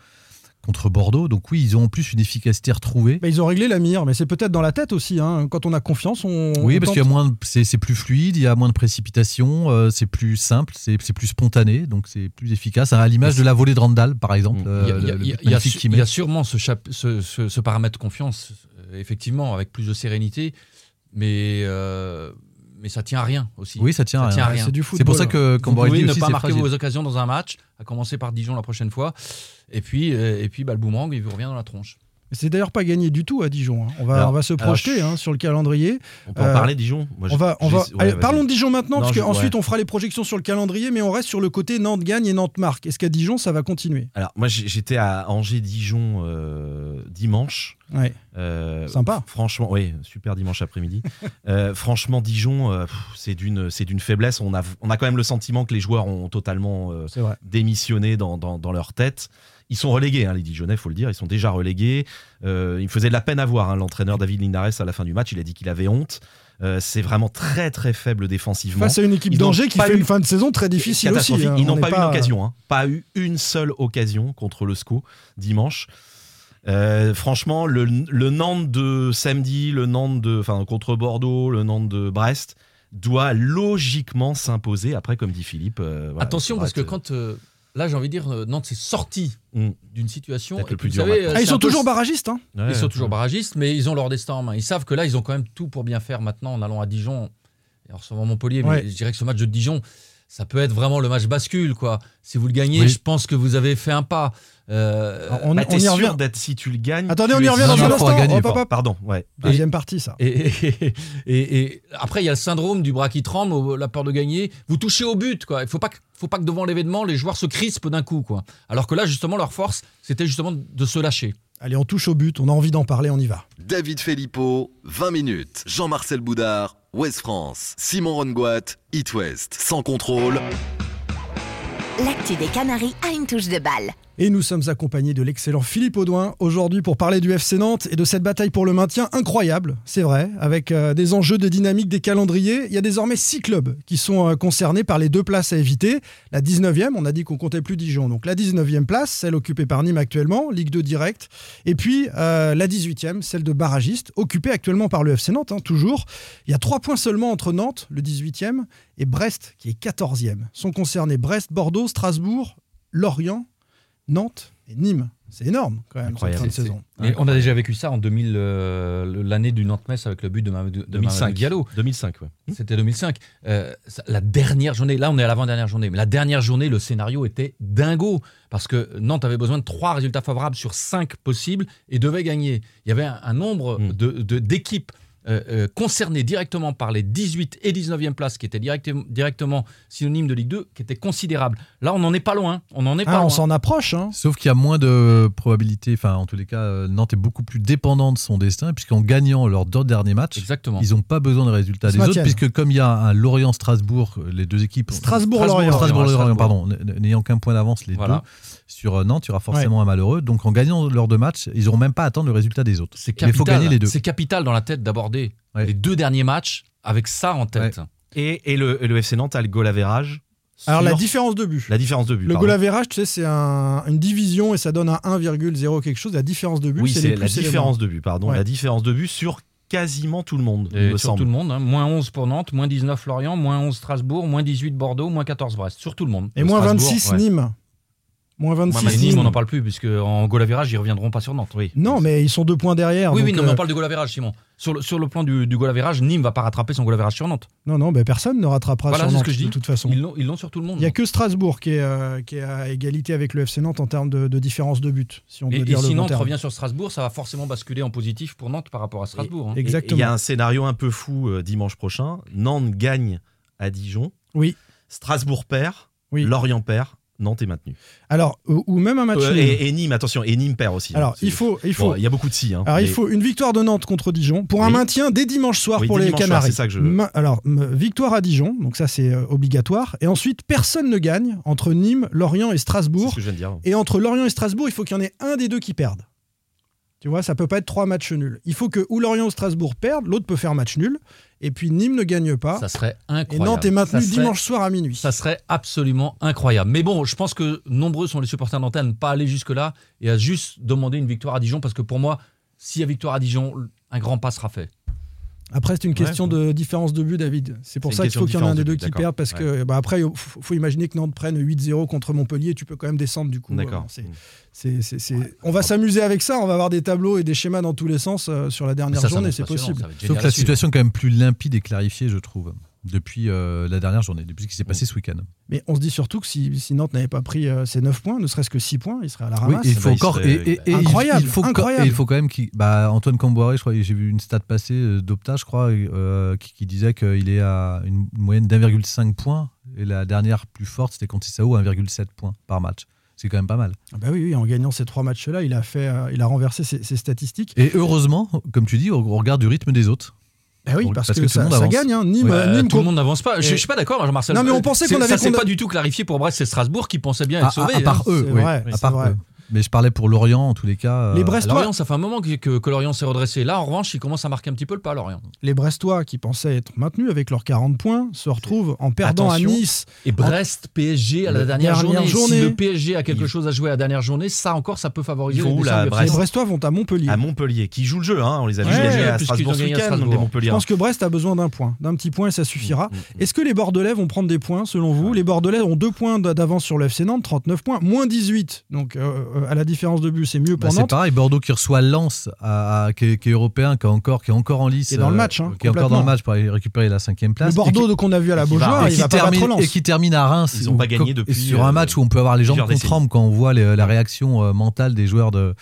H: contre Bordeaux. Donc oui, ils ont en plus une efficacité retrouvée.
E: Bah, ils ont réglé la mire, mais c'est peut-être dans la tête aussi. hein. Quand on a confiance, on.
H: Oui,
E: on
H: parce qu'il y a moins, c'est, c'est plus fluide, il y a moins de précipitation, euh, c'est plus simple, c'est, c'est plus spontané, donc c'est plus efficace. À l'image de la volée de Randall, par exemple. Euh,
I: Il y a- sûrement ce, chap- ce, ce- ce paramètre confiance, euh, effectivement, avec plus de sérénité, mais, euh, mais ça tient à rien aussi.
H: Oui, ça tient
I: Ça
H: à
I: tient à
H: rien.
E: C'est du
H: C'est
E: football.
H: pour ça que
I: Vous pouvez
H: dit
I: ne
H: aussi,
I: pas
H: c'est
I: marquer
H: fragile.
I: vos occasions dans un match, à commencer par Dijon la prochaine fois, et puis, euh, et puis bah, le boomerang, il vous revient dans la tronche.
E: C'est d'ailleurs pas gagné du tout à Dijon. hein. On, va,
F: Alors-
E: on va se projeter
F: je-
E: hein, sur le calendrier.
F: On peut en
E: Euh,
F: parler, Dijon Moi,
E: On va, on va...
F: ouais,
E: Allez,
F: vas-y.
E: parlons de Dijon maintenant,
F: Non,
E: parce qu'ensuite
F: ouais.
E: on fera les projections sur le calendrier, mais on reste sur le côté Nantes gagne et Nantes marque. Est-ce qu'à Dijon ça va continuer?
F: Alors, moi, j'étais à Angers-Dijon euh, dimanche.
E: Ouais.
F: Euh,
E: Sympa.
F: Franchement, oui, super dimanche après-midi. Euh, franchement, Dijon, euh, c'est d'une, c'est d'une faiblesse. On a, on a quand même le sentiment que les joueurs ont totalement démissionné dans, dans, dans leur tête. Ils sont relégués, hein, les Dijonnais, faut le dire. Ils sont déjà relégués. Euh, il me faisait de la peine à voir, hein, l'entraîneur David Linares, à la fin du match. Il a dit qu'il avait honte. Euh, c'est vraiment très, très faible défensivement.
E: Face à une équipe d'Angers qui fait
F: eu-
E: une fin de saison très difficile aussi. hein.
F: Ils
E: On
F: n'ont pas, eu une occasion, hein. pas eu une seule occasion contre le SCO dimanche. Euh, franchement, le, le Nantes de samedi, le Nantes de, enfin, contre Bordeaux, le Nantes de Brest doit logiquement s'imposer. Après, comme dit Philippe, euh, voilà,
I: Attention, parce que quand. euh, là, j'ai envie de dire, euh, Nantes s'est sorti
F: Mm.
I: d'une situation. Et
F: le plus
I: puis,
F: dur
I: savez, euh,
E: Ah, ils sont
I: peu-
E: toujours barragistes. hein.
F: Ouais,
I: Ils sont
F: ouais.
I: toujours barragistes, mais ils ont leur destin en main. Ils savent que là, ils ont quand même tout pour bien faire maintenant en allant à Dijon et en recevant Montpellier. Mais je dirais que ce match de Dijon, ça peut être vraiment le match bascule. quoi. Si vous le gagnez,
H: Oui.
I: je pense que vous avez fait un pas. Euh,
E: on,
F: Bah,
E: on y
F: sûr
E: revient.
F: d'être si tu le gagnes.
E: Attendez, on y revient dans un instant.
H: gagner,
E: hop,
H: pas.
F: Pardon, ouais.
E: Deuxième partie, ça.
I: Et, et- et- et après, il y a le syndrome du bras qui tremble, la peur de gagner. Vous touchez au but, quoi. Il faut pas que, faut pas que devant l'événement, les joueurs se crispent d'un coup, quoi. Alors que là, justement, leur force, c'était justement de se lâcher.
E: Allez, on touche au but. On a envie d'en parler. On y va.
A: David Filippo, 20 minutes. Jean-Marcel Boudard, Ouest France. Simon Rongoat, It West. Sans contrôle.
G: L'actu des Canaries a une touche de balle.
E: Et nous sommes accompagnés de l'excellent Philippe Audouin aujourd'hui pour parler du FC Nantes et de cette bataille pour le maintien incroyable, c'est vrai, avec euh, des enjeux de dynamique des calendriers. Il y a désormais six clubs qui sont euh, concernés par les deux places à éviter. La 19e, on a dit qu'on comptait plus Dijon, donc la 19e place, celle occupée par Nîmes actuellement, Ligue 2 direct. Et puis euh, la 18e, celle de barragiste, occupée actuellement par le FC Nantes, hein, toujours. Il y a trois points seulement entre Nantes, le 18e, et Brest, qui est 14e. Sont concernés Brest, Bordeaux, Strasbourg, Lorient, Nantes et Nîmes. C'est énorme quand même
F: Incroyable.
E: cette fin de saison.
I: Mais on a déjà vécu ça en 2000, euh, l'année du Nantes-Metz avec le but de, Mamadou, de
F: 2005.
I: Mamadou Diallo.
F: 2005, ouais.
I: C'était 2005. Euh, ça- la dernière journée, là on est à l'avant-dernière journée, mais la dernière journée, le scénario était dingo parce que Nantes avait besoin de trois résultats favorables sur cinq possibles et devait gagner. Il y avait un, un nombre
F: Mm.
I: de- de- d'équipes euh, euh, concernés directement par les 18 et 19e places, qui étaient directem- directement synonymes de Ligue 2, qui étaient considérables. Là, on n'en est pas loin. On n'en est pas
E: Ah, on
I: loin.
E: s'en approche. hein.
H: Sauf qu'il y a moins de probabilités, enfin en tous les cas, euh, Nantes est beaucoup plus dépendant de son destin, puisqu'en gagnant leurs deux derniers matchs,
I: Exactement.
H: ils n'ont pas besoin des résultats des autres, puisque comme il y a un Lorient-Strasbourg, les deux équipes...
E: Strasbourg-Lorient.
H: Strasbourg-Lorient,
I: Strasbourg.
H: pardon, n'ayant qu'un point d'avance les
I: Voilà.
H: deux, sur euh, Nantes, il y aura forcément un malheureux. Donc en gagnant leurs deux matchs, ils n'auront même pas à attendre le résultat des autres.
I: C'est
H: Mais il faut
I: capital.
H: gagner les deux.
I: C'est capital dans la tête d'aborder
H: Ouais.
I: les deux derniers matchs avec ça en tête.
F: Et, et le, et le FC Nantes a le goal average.
E: Alors la différence de but.
F: la différence de but.
E: Le
F: pardon.
E: goal average, tu sais, c'est un- une division et ça donne un 1,0 quelque chose. La différence de but,
F: Oui,
E: c'est
F: la différence de but, pardon.
E: Ouais.
F: La différence de but sur quasiment tout le monde, il
I: Et
F: me
I: sur
F: semble.
I: tout le monde, hein. moins 11 pour Nantes, moins 19 Lorient, moins 11 Strasbourg, moins 18 Bordeaux, moins 14 Brest. Sur tout le monde.
E: Et
I: Le
E: moins
I: Strasbourg,
E: 26
I: ouais.
E: Nîmes. Moins
I: Moins
E: 26
I: mais Nîmes, on n'en parle plus, puisque en goal average, ils reviendront pas sur Nantes. Oui,
E: Non, mais ils sont deux points derrière.
I: oui, oui, non, mais
E: euh,
I: on parle de goal average, Simon. Sur le, sur le plan du, du goal average, Nîmes va pas rattraper son goal average sur Nantes.
E: non, non, ben, personne ne rattrapera
I: Voilà,
E: sur
I: c'est ce
E: Nantes,
I: que je dis.
E: de toute façon.
I: Ils l'ont sur tout le monde.
E: Il n'y a que Strasbourg qui est, euh, qui est à égalité avec le FC Nantes en termes de, de différence de but, si on
I: et,
E: peut
I: et
E: dire le
I: si Nantes
E: terme.
I: revient sur Strasbourg, ça va forcément basculer en positif pour Nantes par rapport à Strasbourg. hein.
E: Exactement.
F: Il y a un scénario un peu fou euh, dimanche prochain. Nantes gagne à Dijon.
E: Oui.
F: Strasbourg perd.
E: Oui.
F: Lorient perd. Nantes est maintenu.
E: Alors, ou, ou même un match
F: Euh, et, et Nîmes, attention, et Nîmes perd aussi.
E: Alors,
F: hein. C'est-
E: il faut, il faut,
F: y a beaucoup de si. hein,
E: Alors, il faut une victoire de Nantes contre Dijon pour un
F: Oui.
E: maintien dès dimanche soir
F: Oui,
E: pour les
F: soir,
E: Canaries.
F: c'est ça que je-
E: Ma- Alors, victoire à Dijon, donc ça c'est euh, obligatoire. Et ensuite, personne ne gagne entre Nîmes, Lorient et Strasbourg.
F: ce que je viens de dire.
E: Et entre Lorient et Strasbourg, il faut qu'il y en ait un des deux qui perde. Tu vois, ça peut pas être trois matchs nuls. Il faut que ou Lorient ou Strasbourg perdent, l'autre peut faire match nul. Et puis Nîmes ne gagne pas.
I: Ça serait
E: et
I: incroyable.
E: Nantes est maintenu
I: serait-
E: dimanche soir à minuit.
I: Ça serait absolument incroyable. Mais bon, je pense que nombreux sont les supporters nantais à ne pas aller jusque-là et à juste demander une victoire à Dijon parce que pour moi, s'il y a victoire à Dijon, un grand pas sera fait.
E: Après, c'est une question de différence de but, David. C'est pour ça qu'il faut qu'il y en ait un
F: de
E: des deux qui
F: but,
E: perdent parce que bah, après, il faut, faut imaginer que Nantes prenne 8-0 contre Montpellier. Tu peux quand même descendre du coup.
F: D'accord.
E: Euh, c'est- c'est- c'est- c'est- On va s'amuser avec ça. On va avoir des tableaux et des schémas dans tous les sens euh, sur la dernière
I: Ça,
E: journée. C'est possible.
H: Sauf que la situation est quand même plus limpide et clarifiée, je trouve, depuis euh, la dernière journée, depuis ce qui s'est passé ce week-end.
E: Mais on se dit surtout que si, si Nantes n'avait pas pris euh, ses 9 points, ne serait-ce que 6 points, il serait à la
H: Oui,
E: ramasse.
H: et il faut
F: bah, il
H: encore.
F: serait-
H: Et, et- et il-
E: Incroyable,
H: il faut, co-
E: incroyable.
H: et il faut quand même qu'il. Bah, Antoine Camboiré, je crois, j'ai vu une stat passer euh, d'Opta, je crois, euh, qui, qui disait qu'il est à une moyenne d'1,5 points. Et la dernière plus forte, c'était contre Sao, 1,7 points par match. C'est quand même pas mal.
E: Ah bah oui, oui, en gagnant ces trois matchs-là, il a fait, euh, il a renversé ses, ses statistiques.
H: Et heureusement, comme tu dis, au au regard du rythme des autres.
E: Bah oui, parce,
H: parce
E: que,
H: que tout le
E: ça,
H: monde
E: ça
H: avance.
E: gagne. hein. Nîmes,
H: Ouais,
E: euh, Nîmes
I: tout le monde n'avance pas. Je, je suis pas d'accord, Jean-Marcel.
E: Non, mais on pensait qu'on avait
I: Ça s'est pas du tout clarifié pour Brest et Strasbourg qui pensaient bien être sauvés.
H: à- part
I: hein.
H: eux,
E: c'est
H: oui.
E: vrai,
H: à part eux. Mais je parlais pour Lorient, en tous les cas. euh,
E: Les Brestois,
I: Lorient, ça fait un moment que, que- que Lorient s'est redressé. Là, en revanche, il commence à marquer un petit peu le pas, Lorient.
E: les Brestois qui pensaient être maintenus avec leurs 40 points se retrouvent en perdant
I: Attention.
E: à Nice.
I: Et Brest, PSG à la dernière,
E: dernière
I: journée.
E: journée.
I: Si le PSG a quelque
F: Il-
I: chose à jouer à la dernière journée, ça encore, ça peut favoriser les
F: où,
I: descentes
F: là,
I: du
F: Brest
E: Les. Brestois vont à Montpellier.
F: À Montpellier, qui joue le jeu, hein, on les a vus
E: Ouais,
F: gagner à Strasbourg ce week-end.
E: Je pense que Brest a besoin d'un point, d'un petit point et ça suffira.
F: Mm, mm,
E: Est-ce que les Bordelais vont prendre des points selon vous? Les Bordelais ont deux points d'avance sur le FC Nantes, 39 points, moins 18. Donc euh, à la différence de but, c'est mieux
H: Bah,
E: pour
H: c'est
E: Nantes.
H: pareil, Bordeaux qui reçoit Lens, à, à- qui, est, qui est européen, qui est encore, qui est encore en lice.
E: Qui est dans le
H: euh,
E: match, hein,
H: qui est encore dans le match pour aller récupérer la cinquième place.
E: Le Bordeaux qu'on a vu à la Beaujoire,
H: et
E: il
H: qui,
E: va
H: termine,
E: battre Lens.
H: et qui termine à Reims.
F: Ils ont
H: où-
F: pas gagné depuis,
H: Sur un
F: euh,
H: match où on peut avoir les jambes qu'on tremble quand on voit les- la réaction euh, mentale des joueurs de.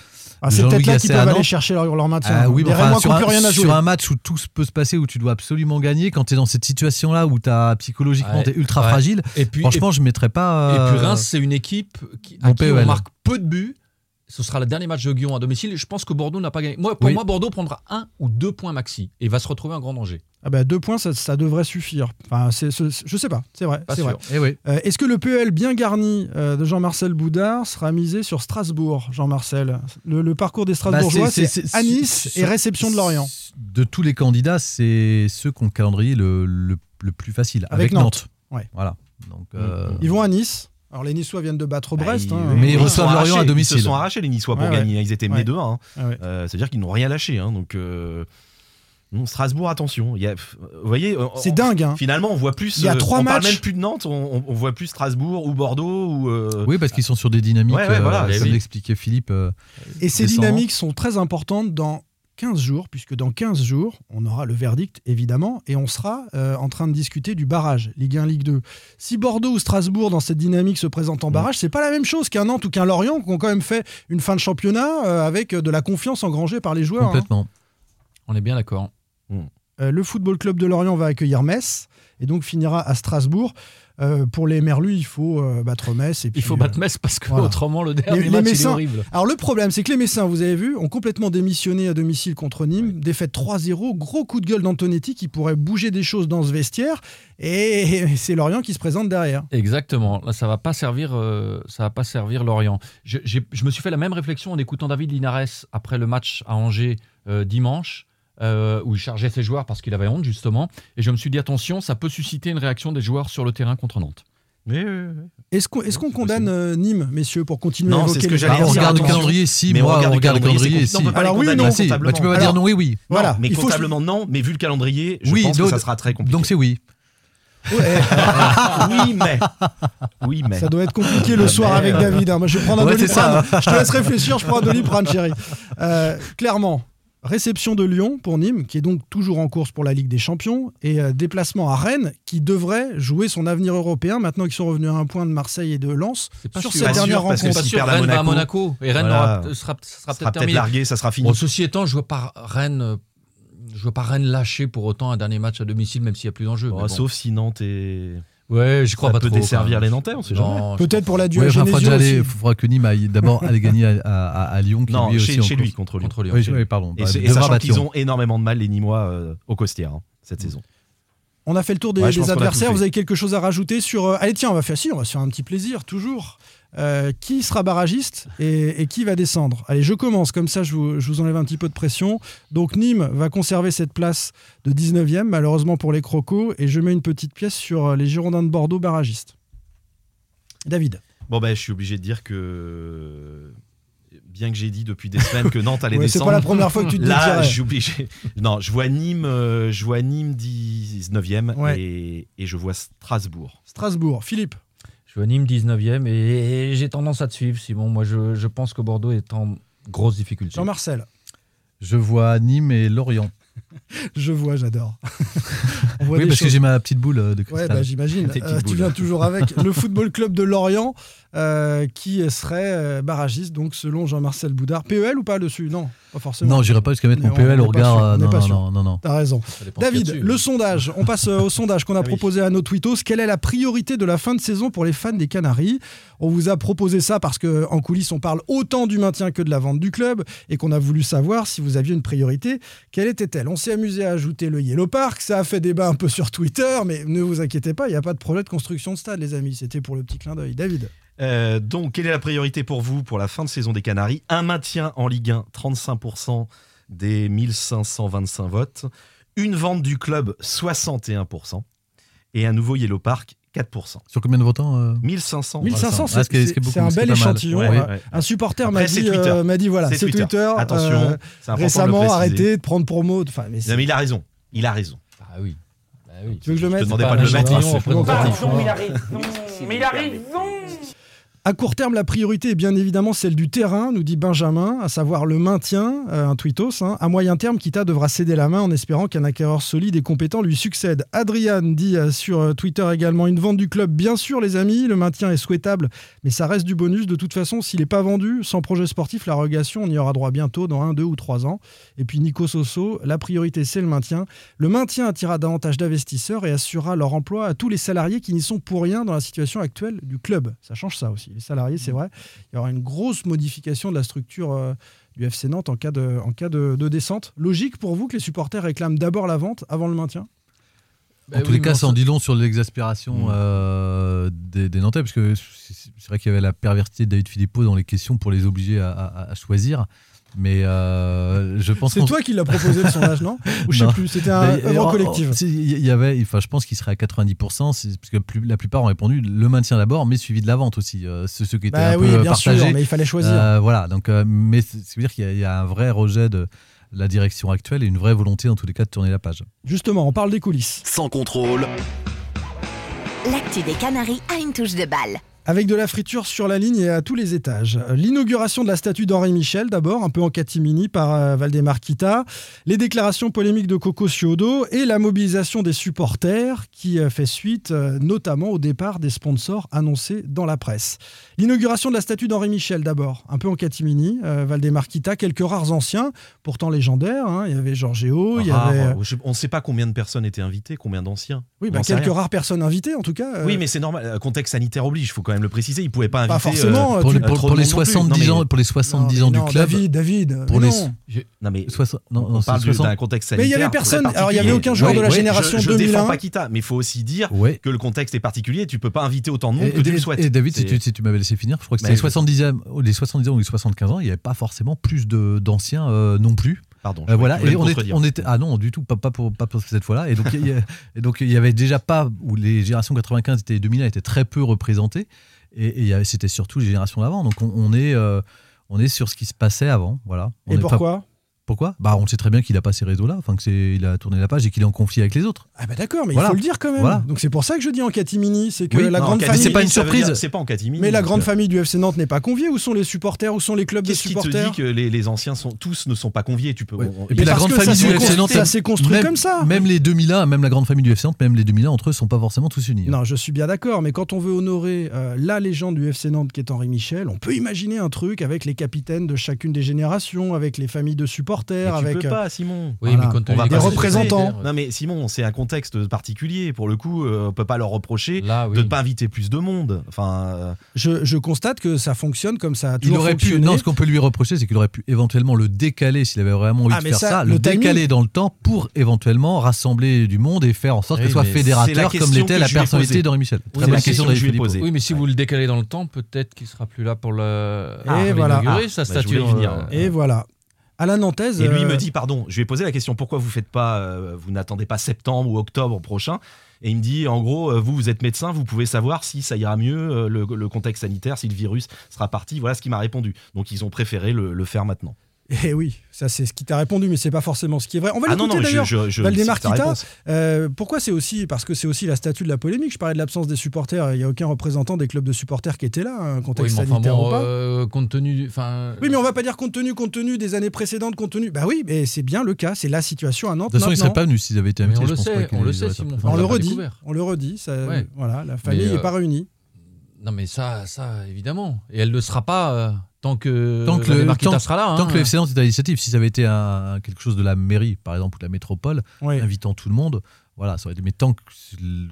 E: Ah, c'est peut-être là qu'ils peuvent aller chercher leur, leur maintien.
H: Ah oui, enfin, sur, un,
E: plus rien à jouer.
H: sur un match où tout peut se passer, où tu dois absolument gagner, quand tu es dans cette situation-là où as, psychologiquement
I: Ouais,
H: tu es ultra
I: ouais.
H: fragile,
I: Et puis,
H: franchement, je ne mettrais pas.
I: et,
H: euh,
I: puis Reims, c'est une équipe qui, à
H: mon
I: qui on
H: PEL.
I: marque peu de buts. Ce sera le dernier match de Guillaume à domicile. Et je pense que Bordeaux n'a pas gagné. Moi, pour
H: Oui.
I: moi, Bordeaux prendra un ou deux points maxi et va se retrouver en grand danger.
E: Ah bah, deux points, ça, ça devrait suffire. Enfin, c'est, c'est- je sais pas, c'est vrai.
I: Pas
E: c'est
I: sûr.
E: vrai.
H: eh oui.
E: Euh, Est-ce que le PEL bien garni euh, de Jean-Marcel Boudard sera misé sur Strasbourg, Jean-Marcel? Le, le parcours des Strasbourgeois,
H: Bah,
E: c'est,
H: c'est-
E: à Nice et réception de Lorient.
H: De tous les candidats, c'est ceux qui ont le calendrier le, le, le plus facile.
E: Avec
H: Avec,
E: Nantes.
H: Nantes.
E: Ouais.
H: Voilà. Donc, euh,
E: Ils vont à Nice. Alors les Niçois viennent de battre
F: Bah,
E: Brest.
F: ils-
E: hein.
H: Mais ils
F: se
H: reçoivent Lorient à domicile.
F: Ils se sont arrachés les Niçois pour
E: Ouais, ouais.
F: gagner. Ils étaient menés
E: Ouais.
F: 2 1
E: Ah ouais.
F: Euh, C'est-à-dire qu'ils n'ont rien lâché. hein, donc, euh, non, Strasbourg, attention. Il y a- pff, vous voyez, on-
E: C'est dingue. hein.
F: Finalement, on voit plus.
E: Il y a
F: euh,
E: trois
F: on parle
E: matchs.
F: même plus de Nantes. On, on- on voit plus Strasbourg ou Bordeaux ou. euh,
H: oui, parce qu'ils sont sur des dynamiques,
F: Ouais, ouais, voilà,
H: euh, comme l'expliquait Philippe. euh,
E: Et ces dynamiques sont très importantes dans 15 jours, puisque dans 15 jours, on aura le verdict, évidemment, et on sera euh, en train de discuter du barrage, Ligue 1, Ligue 2. Si Bordeaux ou Strasbourg, dans cette dynamique, se présentent en
F: Mm.
E: barrage, c'est pas la même chose qu'un Nantes ou qu'un Lorient, qui ont quand même fait une fin de championnat euh, avec de la confiance engrangée par les joueurs. hein.
H: complètement.
I: On est bien d'accord.
E: Euh, le Football Club de Lorient va accueillir Metz et donc finira à Strasbourg. Euh, pour les Merlus, il faut euh, battre Metz. Et puis,
I: Il faut
E: euh,
I: battre Metz parce que
E: voilà.
I: autrement le dernier
E: Les- les
I: match est horrible.
E: Alors le problème, c'est que les Messins, vous avez vu, ont complètement démissionné à domicile contre Nîmes. Défaite 3-0, gros coup de gueule d'Antonetti qui pourrait bouger des choses dans ce vestiaire. Et c'est Lorient qui se présente derrière.
I: Exactement. Là, ça va pas servir, euh, ça va pas servir Lorient. Je, je me suis fait la même réflexion en écoutant David Linares après le match à Angers euh, dimanche, euh, où il chargeait ses joueurs parce qu'il avait honte justement. Et je me suis dit attention, ça peut susciter une réaction des joueurs sur le terrain contre Nantes.
F: Mais, euh,
E: Est-ce qu'on est-ce qu'on
F: c'est
E: condamne euh, Nîmes, messieurs, pour continuer
F: Non,
E: à
F: c'est
E: évoquer
F: ce que
E: les
F: j'allais
H: Ah, on
F: dire,
H: regarde le calendrier, si.
F: Mais
H: Moi,
F: on
H: on
F: regarde le
H: le calendrier, si.
E: Alors oui, non,
H: Bah, si. Bah, tu peux pas
E: Alors,
H: dire non, oui, oui.
E: Voilà,
F: mais
E: il faut-
F: comptablement non, mais vu le calendrier, je
H: Oui,
F: pense que ça sera très compliqué.
H: Donc c'est oui.
E: Ouais,
F: oui, mais. Oui, mais.
E: ça doit être compliqué le soir avec David. hein. Moi, je vais prendre un
H: Ouais,
E: doliprane.
H: ça.
E: Je te laisse réfléchir, je prends un doliprane, chérie. Euh, clairement, réception de Lyon pour Nîmes, qui est donc toujours en course pour la Ligue des Champions, et euh, déplacement à Rennes, qui devrait jouer son avenir européen maintenant qu'ils sont revenus à un point de Marseille et de Lens.
I: C'est pas
E: Sur
I: sûr.
E: cette
F: sûr,
E: dernière rencontre.
I: Pas sûr, Rennes va à
F: Monaco,
I: et Rennes
F: voilà.
I: aura- sera, sera
F: Ça sera
I: peut-être
F: largué, ça sera fini.
I: Bon, ceci étant, je vois pas Rennes, je vois pas Rennes lâcher pour autant un dernier match à domicile, même s'il y a plus d'enjeu.
F: Oh,
I: bon.
F: Sauf si Nantes est.
I: ouais, je crois
F: ça
I: pas
F: peut
I: trop.
F: desservir les Nantais, on sait jamais.
E: Peut-être pour la
H: Ouais, enfin, faudra que Nîmes aille d'abord aller gagner à, à- à Lyon, qui
F: Non,
H: lui
F: chez,
H: aussi en
F: chez lui contre lui.
I: contre Lyon.
H: Oui, oui, pardon.
F: Et,
H: Bah,
F: et sachant qu'ils ont énormément de mal, les Nîmois, euh, au Costière, hein, cette saison.
E: On a fait le tour des,
F: Ouais,
E: des adversaires. Vous avez quelque chose à rajouter sur. euh, Allez, tiens, on va faire si, on va se faire un petit plaisir, toujours. Euh, qui sera barragiste et, et qui va descendre? Allez, je commence, comme ça je vous, je vous enlève un petit peu de pression. Donc Nîmes va conserver cette place de 19e, malheureusement pour les Crocos, et je mets une petite pièce sur euh, les Girondins de Bordeaux barragistes. David.
F: Bon, ben, je suis obligé de dire que. Bien que j'ai dit depuis des semaines que Nantes allait
E: Ouais, c'est
F: descendre.
E: pas la première fois que tu te
F: Là, suis obligé. Non, je vois Nîmes, euh, je vois Nîmes 19e
E: Ouais.
F: et, et je vois Strasbourg.
E: Strasbourg. Philippe.
I: Je vois Nîmes 19e et, et j'ai tendance à te suivre, Simon. Moi, je, je pense que Bordeaux est en grosse difficulté.
E: Jean-Marcel.
H: Je vois Nîmes et Lorient.
E: Je vois, j'adore.
H: Oui, parce que j'ai ma petite boule euh, de
E: Ouais,
H: cristal.
E: bah, j'imagine. Euh, tu viens toujours avec le Football Club de Lorient, euh, qui serait euh, barragiste, donc selon Jean-Marcel Boudard. PEL ou pas dessus? Non, pas forcément.
H: non, j'irai pas jusqu'à mettre mon
E: on-
H: PEL au regard. Non, non, non, non.
E: T'as raison. David,
I: dessus.
E: le sondage. On passe au sondage qu'on a
F: Ah oui.
E: proposé à nos tweetos. Quelle est la priorité de la fin de saison pour les fans des Canaries? On vous a proposé ça parce qu'en coulisses, on parle autant du maintien que de la vente du club et qu'on a voulu savoir si vous aviez une priorité. Quelle était-elle? On s'est amusé à ajouter le Yellow Park. Ça a fait débat un peu sur Twitter, mais ne vous inquiétez pas, il n'y a pas de projet de construction de stade, les amis. C'était pour le petit clin d'œil. David
F: Euh, donc, quelle est la priorité pour vous pour la fin de saison des Canaries? Un maintien en Ligue 1, 35% des 1525 votes. Une vente du club, 61%. Et un nouveau Yellow Park, 4%.
H: Sur combien de votants euh
F: 1500.
E: 1500,
H: Ouais,
E: c'est
H: ce
E: un bel échantillon.
F: Ouais,
E: Euh,
F: ouais.
E: Un supporter m'a
F: Après,
E: dit, euh, m'a dit voilà,
F: C'est
E: c'est
F: Twitter.
E: Twitter.
F: Attention,
E: euh,
F: de le
E: récemment, arrêtez de prendre pour mot. Enfin, mais
F: Non, mais il a raison. Il a raison.
I: Ah oui. Ah oui.
E: Tu veux que je le
F: Je te
E: mette
F: demandais
I: pas
F: pas de le mettre. hein.
I: représentatif.
B: Mais il a raison
E: À court terme, la priorité est bien évidemment celle du terrain, nous dit Benjamin, à savoir le maintien, euh, un tweetos. hein. À moyen terme, Kita devra céder la main en espérant qu'un acquéreur solide et compétent lui succède. Adrian dit euh, sur euh, Twitter également une vente du club. Bien sûr, les amis, le maintien est souhaitable, mais ça reste du bonus. De toute façon, s'il n'est pas vendu, sans projet sportif, la relégation, on y aura droit bientôt dans un, deux ou trois ans. Et puis Nico Soso, la priorité c'est le maintien. Le maintien attirera davantage d'investisseurs et assurera leur emploi à tous les salariés qui n'y sont pour rien dans la situation actuelle du club. Ça change ça aussi. Les salariés, c'est vrai, il y aura une grosse modification de la structure euh, du FC Nantes en cas, de, en cas de, de descente. Logique pour vous que les supporters réclament d'abord la vente avant le maintien?
I: Bah
H: En tous
I: oui,
H: les cas, ça en dit long sur l'exaspération
F: Mm.
H: euh, des, des Nantais, parce que c'est c'est vrai qu'il y avait la perversité de David Philippot dans les questions pour les obliger à, à- à choisir. Mais euh, je pense
E: C'est toi qui l'as proposé le sondage, non Ou je sais
H: Non.
E: plus, c'était un œuvre
H: euh,
E: collective.
H: si, Il y avait, enfin, je pense qu'il serait à 90%, c'est- parce que plus- la plupart ont répondu le maintien d'abord, mais suivi de la vente aussi. euh, ceux, ceux qui étaient
E: Bah
H: un
E: oui,
H: peu
E: bien sûr,
H: partagés.
E: mais il fallait choisir.
H: Euh, voilà, donc, euh, mais c'est- ça veut dire qu'il y, y a un vrai rejet de la direction actuelle et une vraie volonté, en tous les cas, de tourner la page.
E: Justement, on parle des coulisses.
A: Sans contrôle.
G: L'actu des Canaries a une touche de balle.
E: Avec de la friture sur la ligne et à tous les étages. L'inauguration de la statue d'Henri Michel, d'abord, un peu en catimini par euh, Valdemar Kita. Les déclarations polémiques de Coco Ciodo et la mobilisation des supporters qui euh, fait suite euh, notamment au départ des sponsors annoncés dans la presse. L'inauguration de la statue d'Henri Michel, d'abord, un peu en catimini. Valdemar Kita, quelques rares anciens, pourtant légendaires. hein. Il y avait Giorgio, il y avait.
F: on ne sait pas combien de personnes étaient invitées, combien d'anciens.
E: Oui, bah, quelques rares personnes invitées, en tout cas.
F: Oui, mais c'est normal. Contexte sanitaire oblige, il faut quand même le préciser. Ils ne pouvaient pas inviter.
E: Pas forcément,
F: euh,
H: Pour,
E: tu-
H: les- pour- pour
F: de
H: les
F: monde non plus.
H: 70
F: Non, mais-
H: ans, pour les 70
E: Non,
H: ans
E: mais
H: du
E: non,
H: club.
E: David, David.
H: Pour
E: mais
H: les-
E: non.
F: Non, mais
H: Soixante- non,
F: on
H: non, c'est
F: parle du-
H: 60.
F: d'un contexte
E: Mais il y
F: sanitaire.
E: avait personne. Alors, il y avait aucun joueur de la
H: ouais,
E: génération
F: je, je défends
E: 2001.
F: Paquita, mais il faut aussi dire
H: Ouais.
F: que le contexte est particulier. Tu peux pas inviter autant de monde
H: Et,
F: que tu
H: et-
F: le souhaites.
H: et David, si tu, si tu m'avais laissé finir, je crois que c'était les
F: je-
H: 70 ans, les 70 ans ou les 75 ans, il n'y avait pas forcément plus de- d'anciens euh, non plus.
F: Pardon.
H: Euh, voilà, et on, est-
F: contredire.
H: on était ah non du tout pas, pas pour pas pour cette fois-là et donc il y, a- et donc il y avait déjà pas où les générations 95 et 2000 étaient très peu représentées et, et c'était surtout les générations d'avant donc on, on est euh, on est sur ce qui se passait avant voilà On
E: Et
H: pas-
E: pourquoi?
H: Bah on sait très bien qu'il a pas ces réseaux là enfin que c'est il a tourné la page et qu'il est en conflit avec les autres
E: Ah bah d'accord, mais
H: Voilà.
E: il faut le dire quand même.
H: Voilà.
E: Donc c'est pour ça que je dis en catimini, c'est que
H: Oui,
E: la
F: Non,
E: grande famille.
H: c'est pas une surprise.
F: C'est pas en catimini.
E: Mais la grande
F: euh,
E: famille du FC Nantes n'est pas conviée. Où sont les supporters Où sont les clubs de
F: Qu'est-ce qui te
E: supporters
F: dit que les, les anciens sont tous ne sont pas conviés Tu peux.
H: Ouais. Et puis
E: Mais
H: la grande famille du FC Nantes,
E: ça s'est construit
H: même,
E: comme ça.
H: même les 2001 même la grande famille du FC Nantes même les 2001 entre eux sont pas forcément tous unis hein.
E: Non, je suis bien d'accord, mais quand on veut honorer euh, la légende du FC Nantes qui est Henri Michel, on peut imaginer un truc avec les capitaines de chacune des générations, avec les familles de
F: Mais
E: supporters,
F: tu
E: avec.
F: peux
E: euh,
F: pas, Simon.
I: Oui,
E: Voilà.
I: mais quand
F: On va se
E: représentants.
F: Non mais Simon, c'est un contexte particulier. Pour le coup, euh, on peut pas leur reprocher
I: Là, oui.
F: de ne pas inviter plus de monde. Enfin, euh,
E: je, je constate que ça fonctionne comme ça a
H: Il aurait pu, non, ce qu'on peut lui reprocher, c'est qu'il aurait pu éventuellement le décaler s'il avait vraiment envie
E: Ah,
H: de
E: mais
H: faire
E: ça,
H: ça,
E: le
H: décaler dans le temps pour éventuellement rassembler du monde et faire en sorte
F: Oui,
H: que soit
F: mais
H: fédérateur comme l'était la personnalité d'Henri Michel. Très bonne
F: la
H: question
F: que je lui ai
H: d'Henri
F: posée.
I: Oui, mais si vous le décalez dans le temps, peut-être qu'il sera plus là pour le.
E: Et voilà.
I: inaugurer
F: Ah,
I: sa
F: bah, je
I: statue. euh,
E: Et voilà. À la Nantaise.
F: Et lui il
E: euh,
F: me dit, pardon, je lui ai posé la question, pourquoi vous faites pas, euh, vous n'attendez pas septembre ou octobre prochain? Et il me dit, en gros, euh, vous, vous êtes médecin, vous pouvez savoir si ça ira mieux, le, le contexte sanitaire, si le virus sera parti. Voilà ce qu'il m'a répondu. Donc ils ont préféré le, le faire maintenant.
E: Eh oui, ça c'est ce qui t'a répondu, mais c'est pas forcément ce qui est vrai. On va
F: Ah non,
E: l'écouter
F: non, je,
E: d'ailleurs.
F: je, je
E: Valdemar Kita. Euh, pourquoi c'est aussi Parce que c'est aussi la statue de la polémique. Je parlais de l'absence des supporters. Il n'y a aucun représentant des clubs de supporters qui était là, un
I: Oui,
E: contexte
I: mais enfin
E: sanitaire
I: bon,
E: ou pas.
I: euh, compte tenu. du- Enfin.
E: Oui, mais on va pas dire compte tenu, compte tenu des années précédentes, compte tenu. Bah oui, mais c'est bien le cas. C'est la situation à Nantes.
H: De toute façon, il
E: maintenant.
H: serait pas venu s'ils avaient été invités.
I: on
H: je
I: le
H: pense
I: sait, on le sait.
E: On le redit. On le redit. Voilà, la famille n'est
I: euh,
E: pas réunie.
I: Non, mais ça, ça, évidemment. Et elle ne sera pas euh, tant que,
H: Tant que
I: Valdemar
H: le- tant-
I: sera là.
H: Tant
I: hein.
H: que le FC Nantes est à l'initiative, si ça avait été un- quelque chose de la mairie, par exemple, ou de la métropole,
E: Oui.
H: invitant tout le monde, voilà, ça aurait été. Mais tant que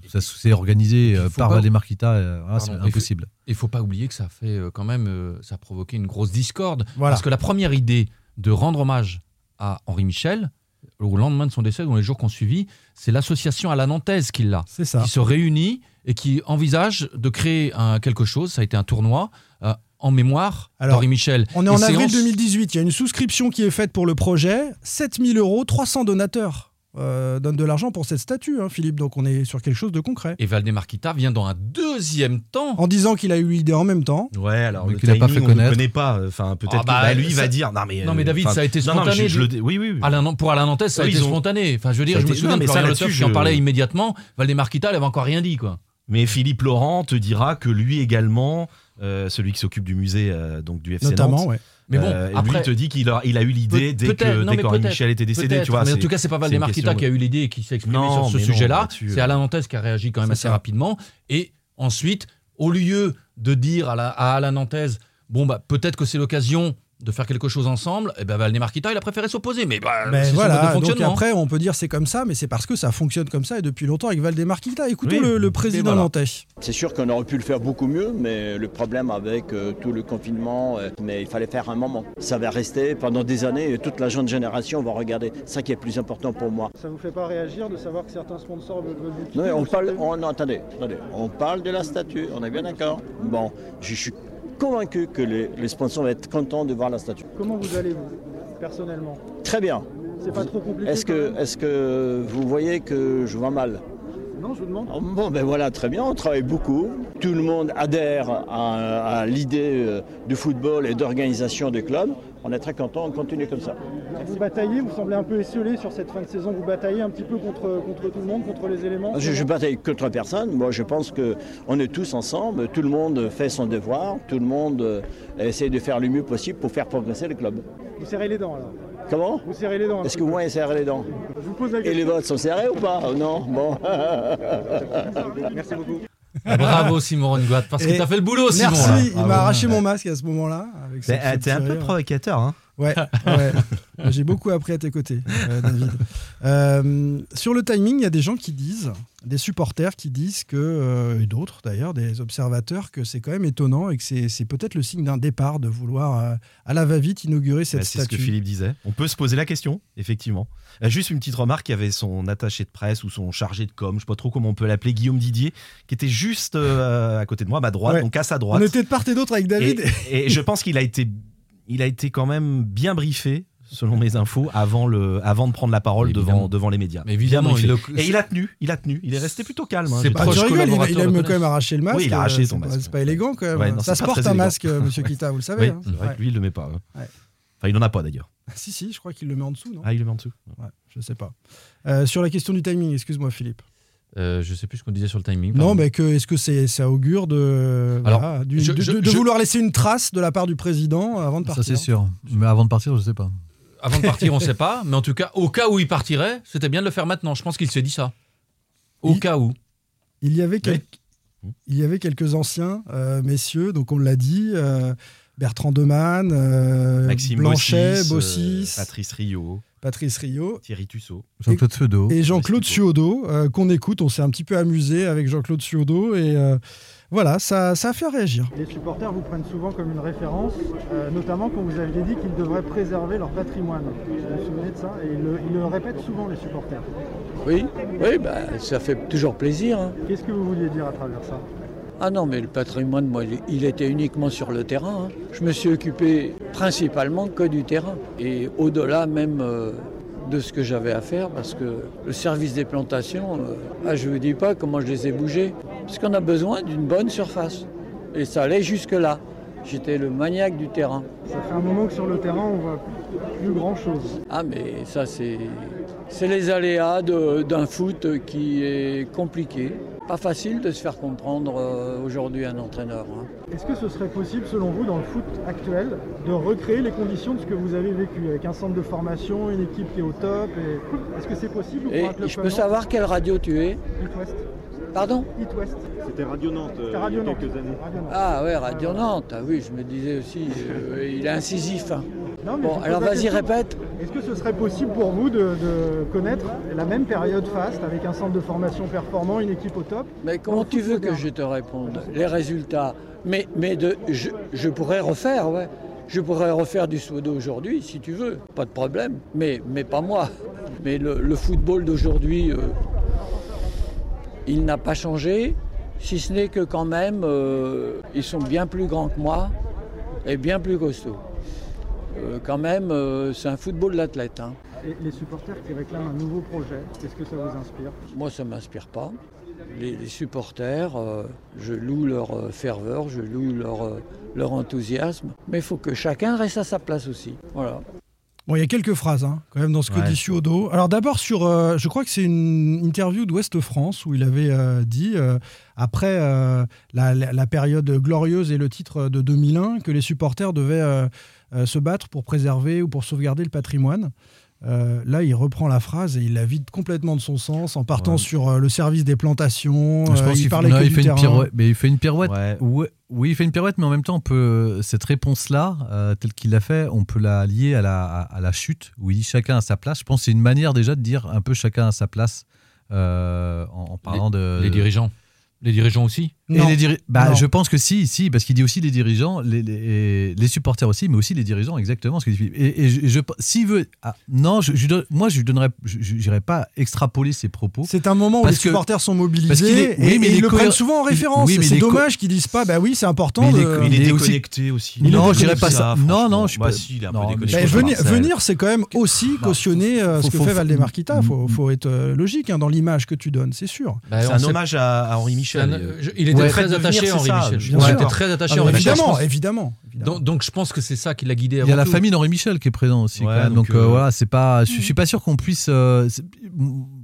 H: ça s'est organisé
I: puis,
H: euh, par
I: pas-
H: Valdemar Kita, euh, voilà, c'est
I: il
H: impossible.
I: Il faut pas oublier que ça fait euh, quand même, euh, ça a provoqué une grosse discorde.
E: Voilà.
I: Parce que la première idée de rendre hommage à Henri Michel, au lendemain de son décès, dans les jours qui ont suivi, c'est l'association à la Nantaise qui l'a,
E: C'est ça.
I: qui se réunit et qui envisage de créer un, quelque chose. Ça a été un tournoi euh, en mémoire
E: Alors,
I: Michel.
E: On est en avril
I: séance-
E: 2018. Il y a une souscription qui est faite pour le projet. 7000 euros, 300 donateurs euh, donnent de l'argent pour cette statue, hein, Philippe. Donc on est sur quelque chose de concret.
I: Et Valdemar Kita vient dans un deuxième temps.
E: En disant qu'il a eu l'idée en même temps.
F: Ouais, alors
H: Mais
F: le
H: pas fait
F: on ne connaît pas. Enfin, peut-être
I: Ah
F: que
I: bah,
F: bah, lui il
I: ça-
F: va dire. Non mais,
I: Non, mais
F: euh,
I: David, ça a été
F: non, non, mais
I: spontané
F: je- je le dis- Oui, oui. oui.
I: Alain- pour Alain Nantes, ça a été
F: ont-
I: spontané. Enfin, je veux dire,
F: Ça
I: je me souviens
F: non,
I: de Florian Turf qui en
F: je-
I: parlait immédiatement. Valdemar Kita, elle avait encore rien dit, quoi.
F: Mais Philippe Laurent te dira que lui également, celui qui s'occupe du musée euh, donc du FC
E: Notamment,
F: Nantes,
E: ouais.
I: Mais bon,
F: euh,
I: après,
F: lui il te dit qu'il a, il a eu l'idée dès que
I: non,
F: dès Michel était décédé, tu vois.
I: mais en tout cas, c'est pas Kita
F: question
I: qui a eu l'idée et qui s'est exprimé
F: Non,
I: sur ce sujet-là. C'est
F: euh.
I: Alain Nantes qui a réagi quand même assez
E: ça.
I: rapidement. Et ensuite, au lieu de dire à, la, à Alain Nantes, bon, bah, peut-être que c'est l'occasion de faire quelque chose ensemble, et ben Valdemar Kita, il a préféré s'opposer. Mais bah, c'est son mode
E: voilà, donc
I: fonctionnement.
E: après on peut dire c'est comme ça, mais c'est parce que ça fonctionne comme ça et depuis longtemps avec Valdemar Kita. Écoutons
F: Oui,
E: le, président
F: voilà.
E: nantais.
D: C'est sûr qu'on aurait pu le faire beaucoup mieux, mais le problème avec euh, tout le confinement, euh, mais il fallait faire un moment. Ça va rester pendant des années et toute la jeune génération va regarder. C'est ça qui est le plus important pour moi.
B: Ça vous fait pas réagir de savoir que certains sponsors veulent veulent vous quitter
D: Non, mais on parle,
B: sentez-
D: on, non, attendez, attendez, on parle de la statue, on est bien d'accord Bon, je suis convaincu que les, les sponsors vont être contents de voir la statue.
B: Comment vous allez, vous, personnellement?
D: Très bien.
B: C'est pas trop compliqué
D: Est-ce que, est que vous voyez que je vois mal?
B: Non, je vous demande.
D: Oh, Bon, ben voilà, très bien, on travaille beaucoup. Tout le monde adhère à, à l'idée euh, du football et d'organisation des clubs. On est très content, on continue comme ça.
E: Vous bataillez, vous semblez un peu esselé sur cette fin de saison. Vous bataillez un petit peu contre, contre tout le monde, contre les éléments
D: Je, je bataille contre personne. Moi, je pense qu'on est tous ensemble. Tout le monde fait son devoir. Tout le monde euh, essaie de faire le mieux possible pour faire progresser le club.
E: Vous serrez les dents alors
D: Comment?
E: Vous serrez les dents.
D: Est-ce que
E: peu.
D: vous voyez serrer les dents?
E: Je vous pose la
D: Et les
E: question.
D: votes sont serrés ou pas? Non Bon.
E: Merci beaucoup.
I: Ah, Bravo Simon Rongoat, parce que
E: Et
I: tu as fait le boulot Simon.
E: Merci,
I: là.
E: il m'a arraché mon masque à ce moment-là. avec ce-
F: T'es un peu
E: rire.
F: provocateur, hein
E: Ouais, ouais. j'ai beaucoup appris à tes côtés, euh, David. Euh, sur le timing, il y a des gens qui disent, des supporters qui disent que, euh, et d'autres d'ailleurs, des observateurs, que c'est quand même étonnant et que c'est peut-être le signe d'un départ de vouloir à la va-vite inaugurer cette
F: Bah, C'est ce
E: statue.
F: que Philippe disait. On peut se poser la question, effectivement. Juste une petite remarque, il y avait son attaché de presse ou son chargé de com, je sais pas trop comment on peut l'appeler, Guillaume Didier, qui était juste à côté de moi, à ma droite,
E: Ouais.
F: donc à sa
E: On
F: droite.
E: était de part et d'autre avec David.
F: Et, et je pense qu'il a été, il a été quand même bien briefé, selon mes infos, avant, le, avant de prendre la parole devant, devant les médias.
I: Mais évidemment, il le-
F: et il a tenu, il a tenu, il est resté plutôt calme. hein,
I: C'est pas-
E: rigoles, il, il aime quand même arracher le masque.
F: Oui, il a arraché
E: euh,
F: son
E: c'est pas-
F: masque.
E: C'est pas élégant quand même.
F: Ouais, non,
E: ça se porte un
F: élégant.
E: masque, euh, monsieur Kita, vous le savez.
F: Oui,
E: hein.
F: c'est vrai
E: Ouais.
F: que lui, il le met pas. hein.
E: Ouais.
F: Enfin, il en a pas d'ailleurs.
E: Si, si, je crois qu'il le met en dessous, non?
F: Ah, il le met en dessous.
E: Ouais, je sais pas. Euh, sur la question du timing, excuse-moi Philippe.
I: Euh, je sais plus ce qu'on disait sur le timing.
E: Non, mais que, est-ce que c'est, ça augure de,
I: Alors,
E: voilà, du-
I: je-
E: de,
I: je-
E: de- de
I: je-
E: vouloir laisser une trace de la part du président avant de
H: Ça,
E: partir
H: c'est sûr. Mais avant de partir, je sais pas.
I: Avant de partir, on ne sait pas, mais en tout cas, au cas où il partirait, c'était bien de le faire maintenant. Je pense qu'il s'est dit ça. Au
E: Il-
I: cas où.
E: Il y avait, quel-
F: Oui.
E: il y avait quelques anciens euh, messieurs, donc on l'a dit, euh, Bertrand Demann, euh,
F: Maxime
E: Blanchet,
F: Bossis, euh,
E: Bossis,
F: Patrice Rio,
E: Patrice Rio
F: Thierry Tussaud.
H: Jean-Claude Feudo.
E: et Jean-Claude Suodo, euh, qu'on écoute. On s'est un petit peu amusé avec Jean-Claude Suodo et euh, voilà, ça, ça a fait réagir. Les supporters vous prennent souvent comme une référence, euh, notamment quand vous aviez dit qu'ils devraient préserver leur patrimoine. Vous vous souvenez de ça? Et ils le, ils le répètent souvent, les supporters.
J: Oui, oui bah, ça fait toujours plaisir. hein.
E: Qu'est-ce que vous vouliez dire à travers ça?
J: Ah non, mais le patrimoine, moi, il- était uniquement sur le terrain. hein. Je me suis occupé principalement que du terrain. Et au-delà même euh, de ce que j'avais à faire, parce que le service des plantations, euh, ah, je ne vous dis pas comment je les ai bougés. Parce qu'on a besoin d'une bonne surface. Et ça allait jusque-là. J'étais le maniaque du terrain.
E: Ça fait un moment que sur le terrain, on voit plus grand-chose.
J: Ah mais ça c'est c'est les aléas d'un foot qui est compliqué. Pas facile de se faire comprendre euh, aujourd'hui un entraîneur. hein.
E: Est-ce que ce serait possible, selon vous, dans le foot actuel, de recréer les conditions de ce que vous avez vécu, avec un centre de formation, une équipe qui est au top et... Est-ce que c'est possible ou
J: Et je peux savoir quelle radio tu es?
E: East West.
J: Pardon
E: East West.
K: C'était Radio Nantes euh,
E: Radio
K: il y a
E: Nantes.
K: quelques années.
E: Radio Nantes.
J: Ah ouais, Radio Nantes. Ah oui, je me disais aussi, euh, il est incisif. hein.
E: Non, mais
J: Bon, alors vas-y, répète.
E: Est-ce que ce serait possible pour vous de, de connaître la même période faste, avec un centre de formation performant, une équipe au top?
J: Mais comment tu veux que je te réponde Les résultats? Mais, mais de, je, je pourrais refaire, ouais. Je pourrais refaire du sudo aujourd'hui, si tu veux, pas de problème. Mais, mais pas moi. Mais le, le football d'aujourd'hui, euh, il n'a pas changé, si ce n'est que quand même, euh, ils sont bien plus grands que moi et bien plus costauds. Euh, quand même, euh, c'est un football d'athlète. hein.
E: Et les supporters qui réclament un nouveau projet, est-ce que ça vous inspire?
J: Moi, ça ne m'inspire pas. Les, les supporters, je loue leur ferveur, je loue leur, leur enthousiasme, mais il faut que chacun reste à sa place aussi. Voilà.
E: Bon, il y a quelques phrases hein, quand même dans ce que
F: Ouais.
E: dit Suodo. Alors d'abord sur, euh, je crois que c'est une interview d'Ouest France où il avait euh, dit euh, après la, période glorieuse et le titre de 2001 que les supporters devaient se battre pour préserver ou pour sauvegarder le patrimoine. Euh, là, il reprend la phrase et il la vide complètement de son sens en partant
F: Ouais.
E: sur euh, le service des plantations.
H: Je
E: euh, il
H: qu'il
E: parlait
H: non,
E: que
H: il
E: du
H: fait une pirouette. Mais il fait une pirouette.
F: Ouais.
H: Oui, il fait une pirouette, mais en même temps, on peut, cette réponse-là, euh, telle qu'il l'a fait, on peut la lier à la, à, à la chute, où il dit chacun à sa place. Je pense que c'est une manière déjà de dire un peu chacun à sa place euh, en, en parlant de.
I: Les dirigeants. Les dirigeants aussi
H: Et
E: Non.
H: les diri- bah,
E: Non.
H: je pense que si, si, parce qu'il dit aussi les dirigeants, les, les, les supporters aussi, mais aussi les dirigeants, exactement ce que dit Philippe. Et, et je, je- s'il veut, ah, non, je, je donne- moi je donnerais, je pas extrapoler ses propos.
E: C'est un moment où les
H: que-
E: supporters sont mobilisés
H: est- oui,
E: et,
H: mais
E: et
H: il
E: ils
H: est
E: le prennent souvent en référence.
H: oui, mais
E: c'est dommage qu'ils disent pas, bah oui, c'est important.
H: Mais il est
E: de-
F: Il est
H: Il est aussi-
F: déconnecté aussi.
E: Il
H: non, je dirais pas ça. Non, non, je suis
F: Bah
H: pas.
F: si, il est un peu
H: non, mais
F: déconnecté.
H: Je-
E: venir, c'est quand même aussi
H: Bah,
E: cautionner euh, ce que fait
H: faut-
E: Valdemar Kita. Il faut,
H: Mm.
E: faut être euh, logique hein, dans l'image que tu donnes, c'est sûr.
I: Bah,
F: C'est un hommage à, Henri
I: c'est
F: Michel.
I: un- je- il était
F: Ouais.
I: très attaché à Henri
F: c'est ça,
I: Michel. Il était très attaché
E: Ah,
I: à Henri Michel.
E: évidemment.
I: Donc, donc je pense que c'est ça qui l'a guidé.
H: Il y a
I: avant
H: la
I: tout.
H: famille d'Henri Michel qui est présent aussi.
F: Ouais,
H: quand même.
F: donc,
H: Donc, euh,
F: euh,
H: voilà, c'est pas. Je, je suis pas sûr qu'on puisse. euh,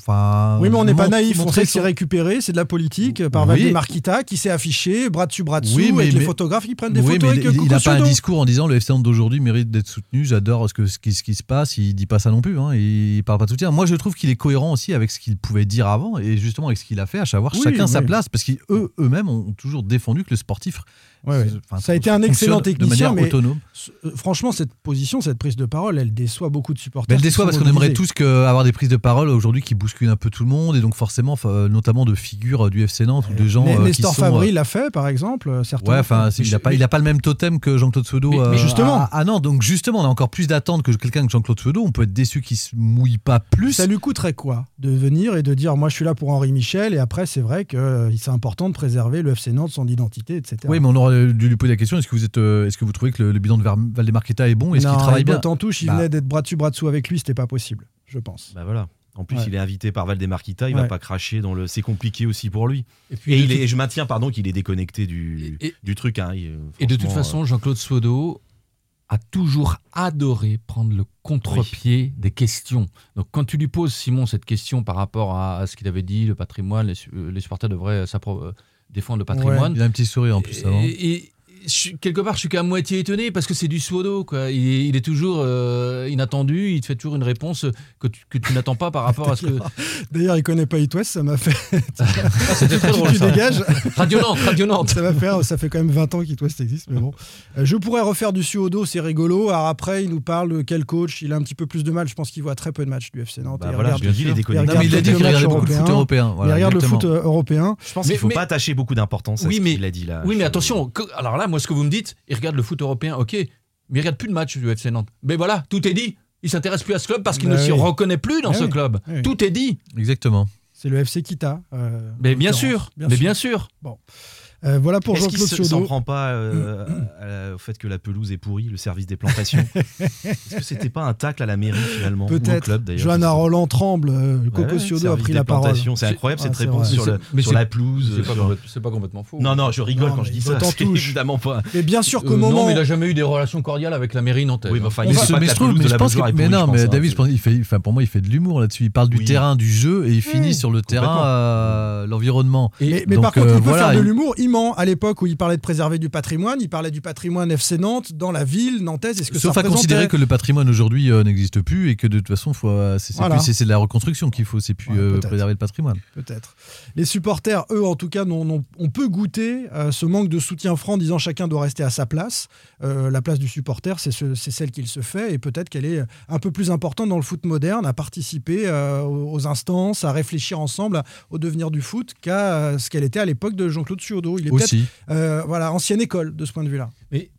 H: Enfin.
E: Oui, mais on n'est pas naïf. On sait que c'est
H: son-
E: récupéré, c'est de la politique par
H: Oui.
E: Valdemar Kita qui s'est affiché, bras dessus, bras dessous,
H: Oui, mais-
E: avec les photographes qui prennent des
H: Oui,
E: photos
H: mais
E: avec
H: il- n'a pas un discours en disant le FC d'aujourd'hui mérite d'être soutenu. J'adore ce, que, ce, qui, ce qui se passe. Il dit pas ça non plus. Hein. Il parle pas de soutien. Moi, je trouve qu'il est cohérent aussi avec ce qu'il pouvait dire avant et justement avec ce qu'il a fait, à savoir
E: Oui,
H: chacun sa place, parce qu'eux eux-mêmes ont toujours défendu que le sportif.
E: Ouais, ouais.
H: enfin,
E: Ça a été un excellent technicien, mais
H: autonome.
E: euh, franchement, cette position, cette prise de parole, elle déçoit beaucoup de supporters.
H: Mais elle déçoit parce qu'on aimerait tous que, avoir des prises de parole aujourd'hui qui bousculent un peu tout le monde et donc forcément, euh, notamment de figures du FC Nantes ou de gens
E: Né-
H: euh, qui
E: Nestor
H: sont.
E: Fabry
H: euh,
E: l'a fait, par exemple. euh, Certains.
H: Ouais, enfin,
E: Mais
H: il n'a pas, le même totem que Jean-Claude Seudo.
E: Mais- mais
H: euh,
E: justement.
H: Ah non, donc justement, on a encore plus d'attentes que quelqu'un que Jean-Claude Seudo. On peut être déçu qu'il se mouille pas plus.
E: Ça lui coûterait quoi de venir et de dire moi je suis là pour Henri Michel et après c'est vrai que euh, c'est important de préserver le FC Nantes, son identité, etc.
H: Oui, mais on aurait dû lui poser la question est-ce que vous êtes, euh, est-ce que vous trouvez que le, le bilan de Ver- Valdemar Kita est bon? Est-ce qu'il travaille
E: il
H: bien?
E: en touche, il
H: Bah,
E: venait d'être bras dessus bras dessous avec lui, c'était pas possible, je pense.
F: Bah voilà. En plus,
E: Ouais.
F: il est invité par Valdemar Kita, il
E: Ouais.
F: va pas cracher dans le. C'est compliqué aussi pour lui.
I: Et, puis
F: Et,
I: de
F: il
I: toute-
F: est, et je maintiens, pardon, qu'il est déconnecté du,
I: Et-
F: du truc. hein. Il-
I: Et de toute façon, Jean-Claude Swodo a toujours adoré prendre le contre-pied des questions. Donc quand tu lui poses, Simon, cette question par rapport à, à ce qu'il avait dit, le patrimoine, les, su- euh, les supporters devraient s'appro- euh, défendre le patrimoine.
H: Il a un petit sourire en plus avant.
I: Et, et je quelque part, je suis qu'à moitié étonné parce que c'est du Swodo. Quoi. Il, est, il est toujours euh, inattendu, il te fait toujours une réponse que tu, que tu n'attends pas par rapport à ce que...
E: D'ailleurs, il connaît pas It West, ça m'a fait.
I: Ah, C'était très
E: Tu-
I: drôle.
E: tu
I: ça.
E: dégages.
I: Radio Nantes, Radio Nantes.
E: Ça va faire, ça fait quand même 20 ans qu'It West existe, mais bon. Euh, je pourrais refaire du suodo, c'est rigolo. Alors après, il nous parle de quel coach, il a un petit peu plus de mal. Je pense qu'il voit très peu de matchs du FC Nantes.
F: Bah
E: Il
F: voilà,
E: regarde-
F: je il est déconnecté.
H: Mais il a dit qu'il regardait beaucoup de foot
E: européens.
H: européen. Voilà,
E: il regarde
H: exactement.
E: le foot euh, européen.
F: Je pense qu'il faut
I: mais-
F: pas attacher beaucoup d'importance à
I: Oui,
F: ce
I: mais-
F: qu'il a dit là.
I: Oui, mais attention, alors là, moi, ce que vous me dites, il regarde le foot européen, ok, mais il regarde plus de matchs du FC Nantes. Mais voilà, tout est dit. Il s'intéresse plus à ce club parce qu'il
E: Bah
I: ne s'y
E: oui.
I: reconnaît plus dans
E: Ah
I: ce
E: oui.
I: club.
E: Ah oui.
I: Tout est dit.
H: Exactement.
E: C'est le FC Kita. euh,
I: Mais
E: en
I: bien sûr, mais bien sûr.
E: Euh, voilà pour
F: Est-ce qu'il
E: Jean-Claude
F: se- s'en prend pas euh, à la- au fait que la pelouse est pourrie, le service des plantations Est-ce que c'était pas un tacle à la mairie finalement
E: Peut-être. Johanna Roland tremble. euh, Coco
F: Ouais,
E: a pris la parole.
F: C'est incroyable cette
E: Ah, c'est
F: réponse sur, le-
I: mais
F: la pelouse.
I: C'est pas, complètement faux.
F: Non, non, je rigole
E: Non,
F: quand je dis ça. Évidemment pas.
E: Et bien sûr qu'au
I: Euh,
E: moment.
I: Non, mais il a jamais eu des relations cordiales avec la mairie nantaise.
F: Oui, mais enfin,
E: On
F: il
H: je pense mais non, mais
F: hein.
H: David, enfin, pour moi, il fait de l'humour là-dessus. Il parle du terrain, du jeu, et il finit sur le terrain, l'environnement.
E: Mais, par contre, il peut faire de l'humour. À l'époque où il parlait de préserver du patrimoine, il parlait du patrimoine FC Nantes dans la ville nantaise. Est-ce que
H: Sauf
E: ça
H: à considérer que le patrimoine aujourd'hui euh, n'existe plus et que de toute façon, euh, c'est
E: Voilà.
H: de la reconstruction qu'il faut, c'est plus
E: Ouais,
H: euh, préserver le patrimoine.
E: Peut-être. Les supporters, eux, en tout cas, on peut goûter euh, ce manque de soutien franc, en disant chacun doit rester à sa place. La place du supporter, c'est ce- c'est celle qu'il se fait, et peut-être qu'elle est un peu plus importante dans le foot moderne, à participer aux instances, à réfléchir ensemble au devenir du foot, qu'à ce qu'elle était à l'époque de Jean-Claude Suodo. Il est peut-être
H: Aussi.
E: euh, voilà, ancienne école de ce point de vue-là.
I: Mais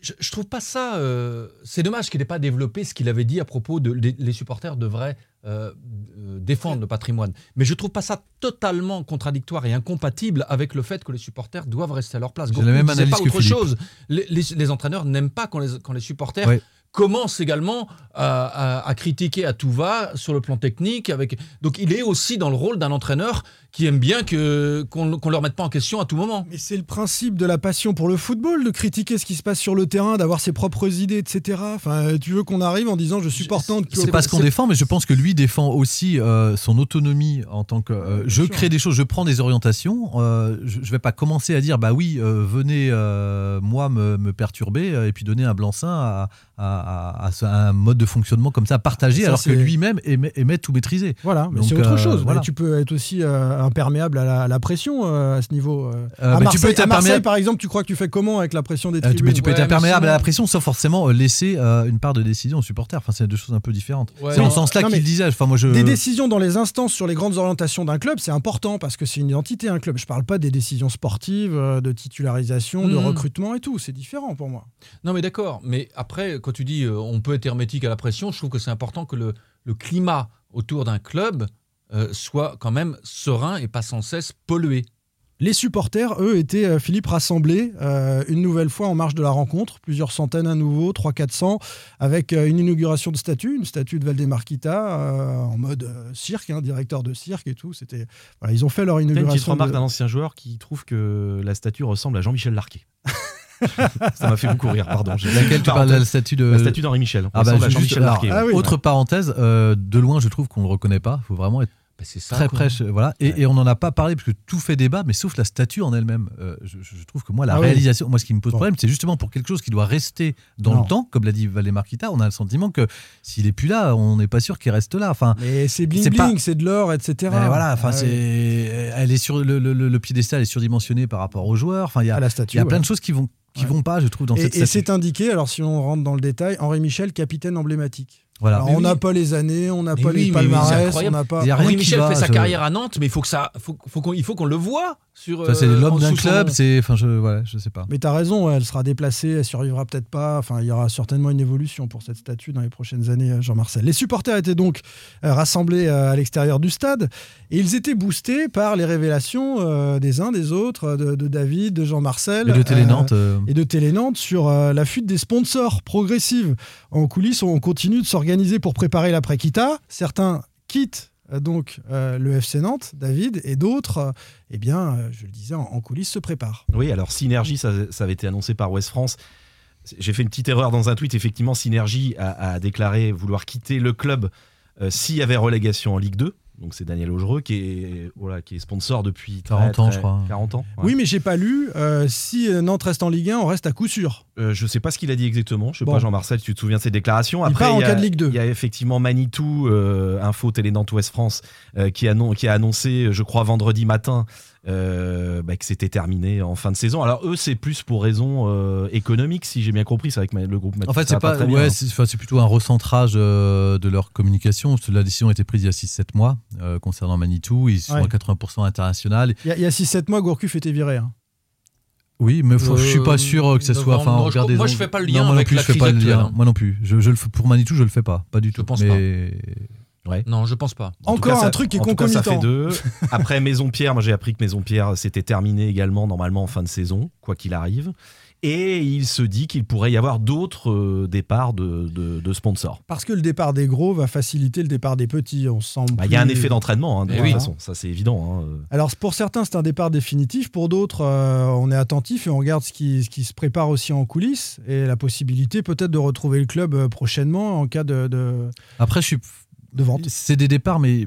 I: je, je trouve pas ça. euh, c'est dommage qu'il n'ait pas développé ce qu'il avait dit à propos de les, les supporters devraient euh, défendre le patrimoine. Mais je trouve pas ça totalement contradictoire et incompatible avec le fait que les supporters doivent rester à leur place. Gourcuff
H: la même analyse
I: pas
H: que
I: autre
H: Philippe.
I: chose. Les, les- les entraîneurs n'aiment pas quand les, quand les supporters
H: Ouais.
I: commencent également à, à- à critiquer à tout va sur le plan technique. Avec... Donc il est aussi dans le rôle d'un entraîneur qui aime bien que, qu'on ne leur mette pas en question à tout moment.
E: Mais c'est le principe de la passion pour le football, de critiquer ce qui se passe sur le terrain, d'avoir ses propres idées, etc. Enfin, tu veux qu'on arrive en disant je supporte tant que
H: C'est pas ce qu'on défend, mais je pense que lui défend aussi euh, son autonomie en tant que euh, je
E: sûr.
H: crée des choses, je prends des orientations. euh, je, je vais pas commencer à dire bah oui, euh, venez euh, moi me, me perturber et puis donner un blanc-seing à, à- à- à ce- à un mode de fonctionnement comme ça partagé,
E: Ça,
H: alors que lui-même aimait, aimait tout maîtriser.
E: Voilà, mais c'est autre
H: euh,
E: chose.
H: voilà.
E: Tu peux être aussi euh, imperméable à la, à la pression euh, à ce niveau. euh.
H: Euh,
E: à,
H: mais tu
E: Marseille,
H: peux être
E: à Marseille,
H: imperméable-
E: par exemple, tu crois que tu fais comment avec la pression des
H: Euh, tu,
E: tribunes
H: mais tu peux
I: Ouais,
H: être imperméable
I: sinon-
H: à la pression sans forcément laisser euh, une part de décision aux supporters. Enfin, c'est deux choses un peu différentes.
I: Ouais,
H: c'est en ce sens-là qu'il disait. Enfin, moi, je...
E: Des décisions dans les instances sur les grandes orientations d'un club, c'est important parce que c'est une identité, un club. Je parle pas des décisions sportives, de titularisation, de
I: Mhm.
E: recrutement et tout. C'est différent pour moi.
I: Non, mais d'accord. Mais après, quand tu dis euh, on peut être hermétique à la pression, je trouve que c'est important que le, le climat autour d'un club euh, soit quand même serein et pas sans cesse pollué.
E: Les supporters, eux, étaient, euh, Philippe, rassemblés euh, une nouvelle fois en marge de la rencontre, plusieurs centaines à nouveau, 300-400, avec euh, une inauguration de statue, une statue de Valdemar Kita, euh, en mode euh, cirque, hein, directeur de cirque et tout. C'était, voilà, ils ont fait leur
F: T'as une
E: inauguration.
F: petite remarque
E: de-
F: d'un ancien joueur qui trouve que la statue ressemble à Jean-Michel Larquet. Ça m'a fait beaucoup rire, pardon.
H: Laquelle tu parles de la statue de.
F: La statue d'Henri Michel.
H: Ah bah,
F: Jean-Michel Larquet,
E: ah oui.
H: Autre parenthèse, euh, de loin, je trouve qu'on le reconnaît pas. Il faut vraiment être
I: Bah, c'est ça.
H: très
I: quoi.
H: près. Voilà. Et, et on n'en a pas parlé parce que tout fait débat, mais sauf la statue en elle-même. Euh, je, trouve que moi, la
E: Ah oui.
H: réalisation, moi, ce qui me pose
E: Bon.
H: problème, c'est justement pour quelque chose qui doit rester dans
E: Non.
H: le temps, comme l'a dit Valdemar Kita, on a le sentiment que s'il est plus là, on n'est pas sûr qu'il reste là. Enfin,
E: Mais c'est bling
H: C'est pas-
E: bling, c'est de l'or, etc.
H: mais voilà, enfin,
E: Ah
H: c'est, elle est sur le, le, le- le piédestal est surdimensionné par rapport aux joueurs. Enfin, il y a,
E: À la
H: il
E: statue.
H: y a
E: ouais.
H: plein de choses qui vont qui
E: Ouais.
H: vont pas, je trouve, dans
E: Et,
H: cette
E: et
H: statue.
E: c'est indiqué, alors si on rentre dans le détail, Henri Michel, capitaine emblématique.
H: Voilà.
E: Alors, on n'a
I: oui.
E: pas les années, on n'a pas
I: oui,
E: les
I: oui,
E: palmarès, on n'a pas.
H: Qui
I: Michel
H: va,
I: fait sa
H: je-
I: carrière à Nantes, mais il faut que ça, faut, faut qu'on, il faut qu'on le voit sur.
H: Ça, c'est
I: euh,
H: l'homme
I: en
H: d'un club, c'est, enfin, je, voilà, je sais pas.
E: Mais t'as raison, elle sera déplacée, elle survivra peut-être pas. Enfin, il y aura certainement une évolution pour cette statue dans les prochaines années, euh, Jean-Marcel. Les supporters étaient donc euh, rassemblés euh, à l'extérieur du stade et ils étaient boostés par les révélations euh, des uns, des autres, euh, de, de David, de Jean-Marcel.
H: Et de Télé
E: euh,
H: Nantes. euh,
E: et de Télé Nantes sur euh, la fuite des sponsors progressive. En coulisses, on continue de s'organiser pour préparer l'après-Kita. Certains quittent euh, donc euh, le FC Nantes, David, et d'autres, euh, eh bien, euh, je le disais, en, coulisses se préparent.
F: Oui, alors Synergie, ça, avait été annoncé par West France. J'ai fait une petite erreur dans un tweet. Effectivement, Synergie a, a déclaré vouloir quitter le club euh, s'il y avait relégation en Ligue 2. Donc c'est Daniel Augereux qui est, voilà, qui est sponsor depuis
H: 40
F: très,
H: ans,
F: très-
H: je crois.
F: 40 ans. ouais.
E: Oui, mais j'ai pas lu. euh, si euh, Nantes reste en Ligue 1, on reste à coup sûr.
F: Euh, je sais pas ce qu'il a dit exactement. Je sais
E: Bon.
F: pas, Jean-Marcel, si tu te souviens de ses déclarations?
E: Il part en
F: y a-
E: cas de Ligue 2.
F: Il y a effectivement Manitou, euh, Info Télé Nantes Ouest France, euh, qui a annoncé, je crois, vendredi matin, euh, bah, que c'était terminé en fin de saison. Alors eux, c'est plus pour raison euh, économique, si j'ai bien compris. C'est avec ma- le groupe.
H: En fait, c'est pas, ouais,
F: hein.
H: c'est enfin, c'est plutôt un recentrage euh, de leur communication. La décision a été prise il y a 6-7 mois euh, concernant Manitou. Ils sont
E: Ouais.
H: à 80% international.
E: Il y a, a 6-7 mois, Gourcuff était viré. hein.
H: Oui, mais faut- je suis pas sûr que ça soit. Enfin,
I: non, je- moi, je fais pas le
H: Non,
I: lien
H: moi non
I: avec
H: plus,
I: la
H: je fais
I: crise
H: pas le lien.
I: hein.
H: Moi non plus. Je, je pour Manitou, je le fais pas. Pas du tout.
I: pense
H: mais...
I: Non, je pense pas.
F: En
E: Encore
F: cas,
E: un
F: ça-
E: truc qui est
F: cas, ça fait
E: concomitant.
F: deux. Après Maison Pierre, moi j'ai appris que Maison Pierre c'était terminé également normalement en fin de saison, quoi qu'il arrive. Et il se dit qu'il pourrait y avoir d'autres euh, départs de, de- de sponsors.
E: Parce que le départ des gros va faciliter le départ des petits. On se sent
F: Bah, Il y a un effet d'entraînement, hein, de
I: Eh
F: toute
I: oui.
F: façon, ça c'est évident. hein.
E: Alors pour certains c'est un départ définitif, pour d'autres euh, on est attentif et on regarde ce qui, ce qui se prépare aussi en coulisses et la possibilité peut-être de retrouver le club euh, prochainement en cas de, de,
H: Après, je suis.
E: De vente.
H: C'est des départs, mais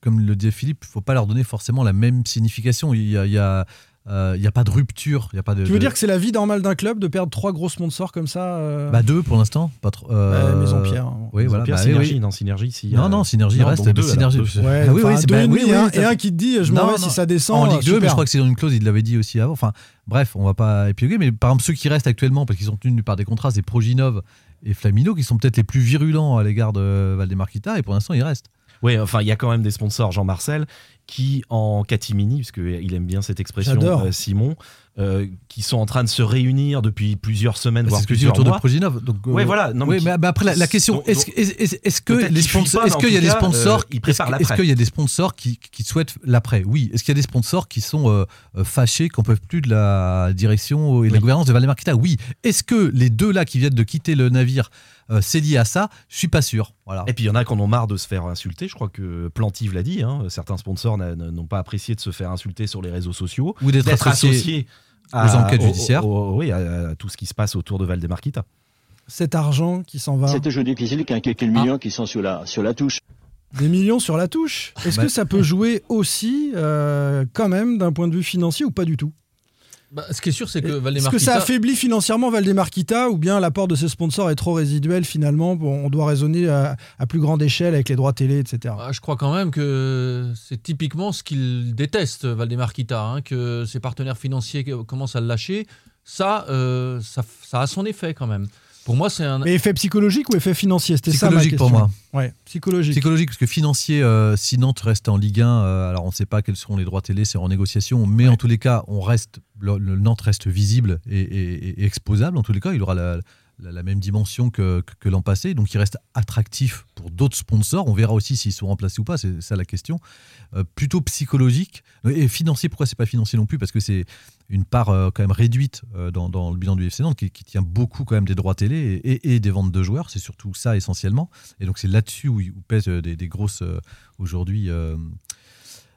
H: comme le disait Philippe, il faut pas leur donner forcément la même signification. Il y a, il y a, euh, il y a pas de rupture. Il y a pas de.
E: Tu veux
H: de-
E: dire que c'est la vie normale d'un club de perdre trois gros sponsors comme ça euh,
H: Bah deux pour l'instant, pas trop. euh,
E: Ouais, Maison Pierre.
H: Oui,
F: Maison
H: voilà.
F: Pierre,
H: bah,
F: synergie,
H: oui.
F: non, synergie, si.
H: Non,
F: euh,
H: non, synergie
F: non,
H: reste.
F: deux,
H: synergie.
E: Ouais,
H: Ah oui, oui, c'est
E: deux
H: bah,
E: et
H: oui,
E: hein, et un qui te dit je m'en vais si ça descend.
H: En
E: euh,
H: Ligue 2, mais je crois que c'est dans une clause, il l'avait dit aussi avant. Enfin, bref, on va pas épiloguer, mais par exemple, ceux qui restent actuellement, parce qu'ils sont tenus par des contrats, c'est Proginov et Flamino, qui sont peut-être les plus virulents à l'égard de Valdemar Kita, et pour l'instant, ils restent.
F: Oui, enfin, il y a quand même des sponsors, Jean-Marcel, qui en catimini, puisqu'il aime bien cette expression, euh, Simon, euh, qui sont en train de se réunir depuis plusieurs semaines,
H: Bah,
F: voire
H: ce
F: plusieurs
H: autour de
F: mois.
H: Proginov. Donc, euh,
F: Ouais, voilà. Non,
H: oui, mais, mais après, la, la question, est-ce que les sponsors, est-ce
F: mais en
H: qu'il y a des sponsors,
F: euh,
H: est-ce qu'il y a des sponsors qui, qui souhaitent l'après? Oui. Est-ce qu'il y a des sponsors qui sont euh, euh, fâchés, qu'on peuvent plus de la direction et de la gouvernance de Valdemar Kita? Oui. Est-ce que les deux là qui viennent de quitter le navire, euh, c'est lié à ça? Je suis pas sûr. Voilà.
F: Et puis il y en a qui en ont marre de se faire insulter. Je crois que Plantive l'a dit. hein, Certains sponsors n'ont pas apprécié de se faire insulter sur les réseaux sociaux,
H: Ou d'être
F: d'être
H: associés
F: associés
H: aux enquêtes judiciaires.
F: au- au- oui, à, à tout ce qui se passe autour de Valdemar Kita.
E: Cet argent qui s'en va,
D: C'est toujours difficile a quelques millions qui sont sur la, sur la touche.
E: des millions sur la touche. Est-ce
H: Bah-
E: que ça peut jouer aussi euh, quand même d'un point de vue financier ou pas du tout?
I: Bah, ce qui est sûr, c'est que
E: Est-ce
I: Valdemar
E: que ça affaiblit financièrement Valdemar Kita ou bien l'apport de ses sponsors est trop résiduel finalement On doit raisonner à, à plus grande échelle avec les droits télé, etc.
I: Ah, je crois quand même que c'est typiquement ce qu'il déteste, Valdemar Kita, hein, que ses partenaires financiers commencent à le lâcher. Ça, euh, ça, ça a son effet quand même. Pour moi, c'est un.
E: Mais effet psychologique ou effet financier C'était ça ma
H: Psychologique pour
E: question.
H: moi.
E: Ouais, psychologique.
H: Psychologique, parce que financier, euh, si Nantes reste en Ligue 1, euh, alors on ne sait pas quels seront les droits télé, c'est en négociation, mais en tous les cas, on reste, le, le Nantes reste visible et, et- et exposable. En tous les cas, il aura la, la- la même dimension que, que- que l'an passé, donc il reste attractif pour d'autres sponsors. On verra aussi s'ils sont remplacés ou pas, c'est ça la question. Euh, plutôt psychologique et financier. Pourquoi c'est pas financier non plus? Parce que c'est une part euh, quand même réduite euh, dans, dans le bilan du FC Nantes qui, qui tient beaucoup quand même des droits télé et, et- et des ventes de joueurs. C'est surtout ça essentiellement. Et donc c'est là-dessus où, où pèsent euh, des, des grosses euh, aujourd'hui euh,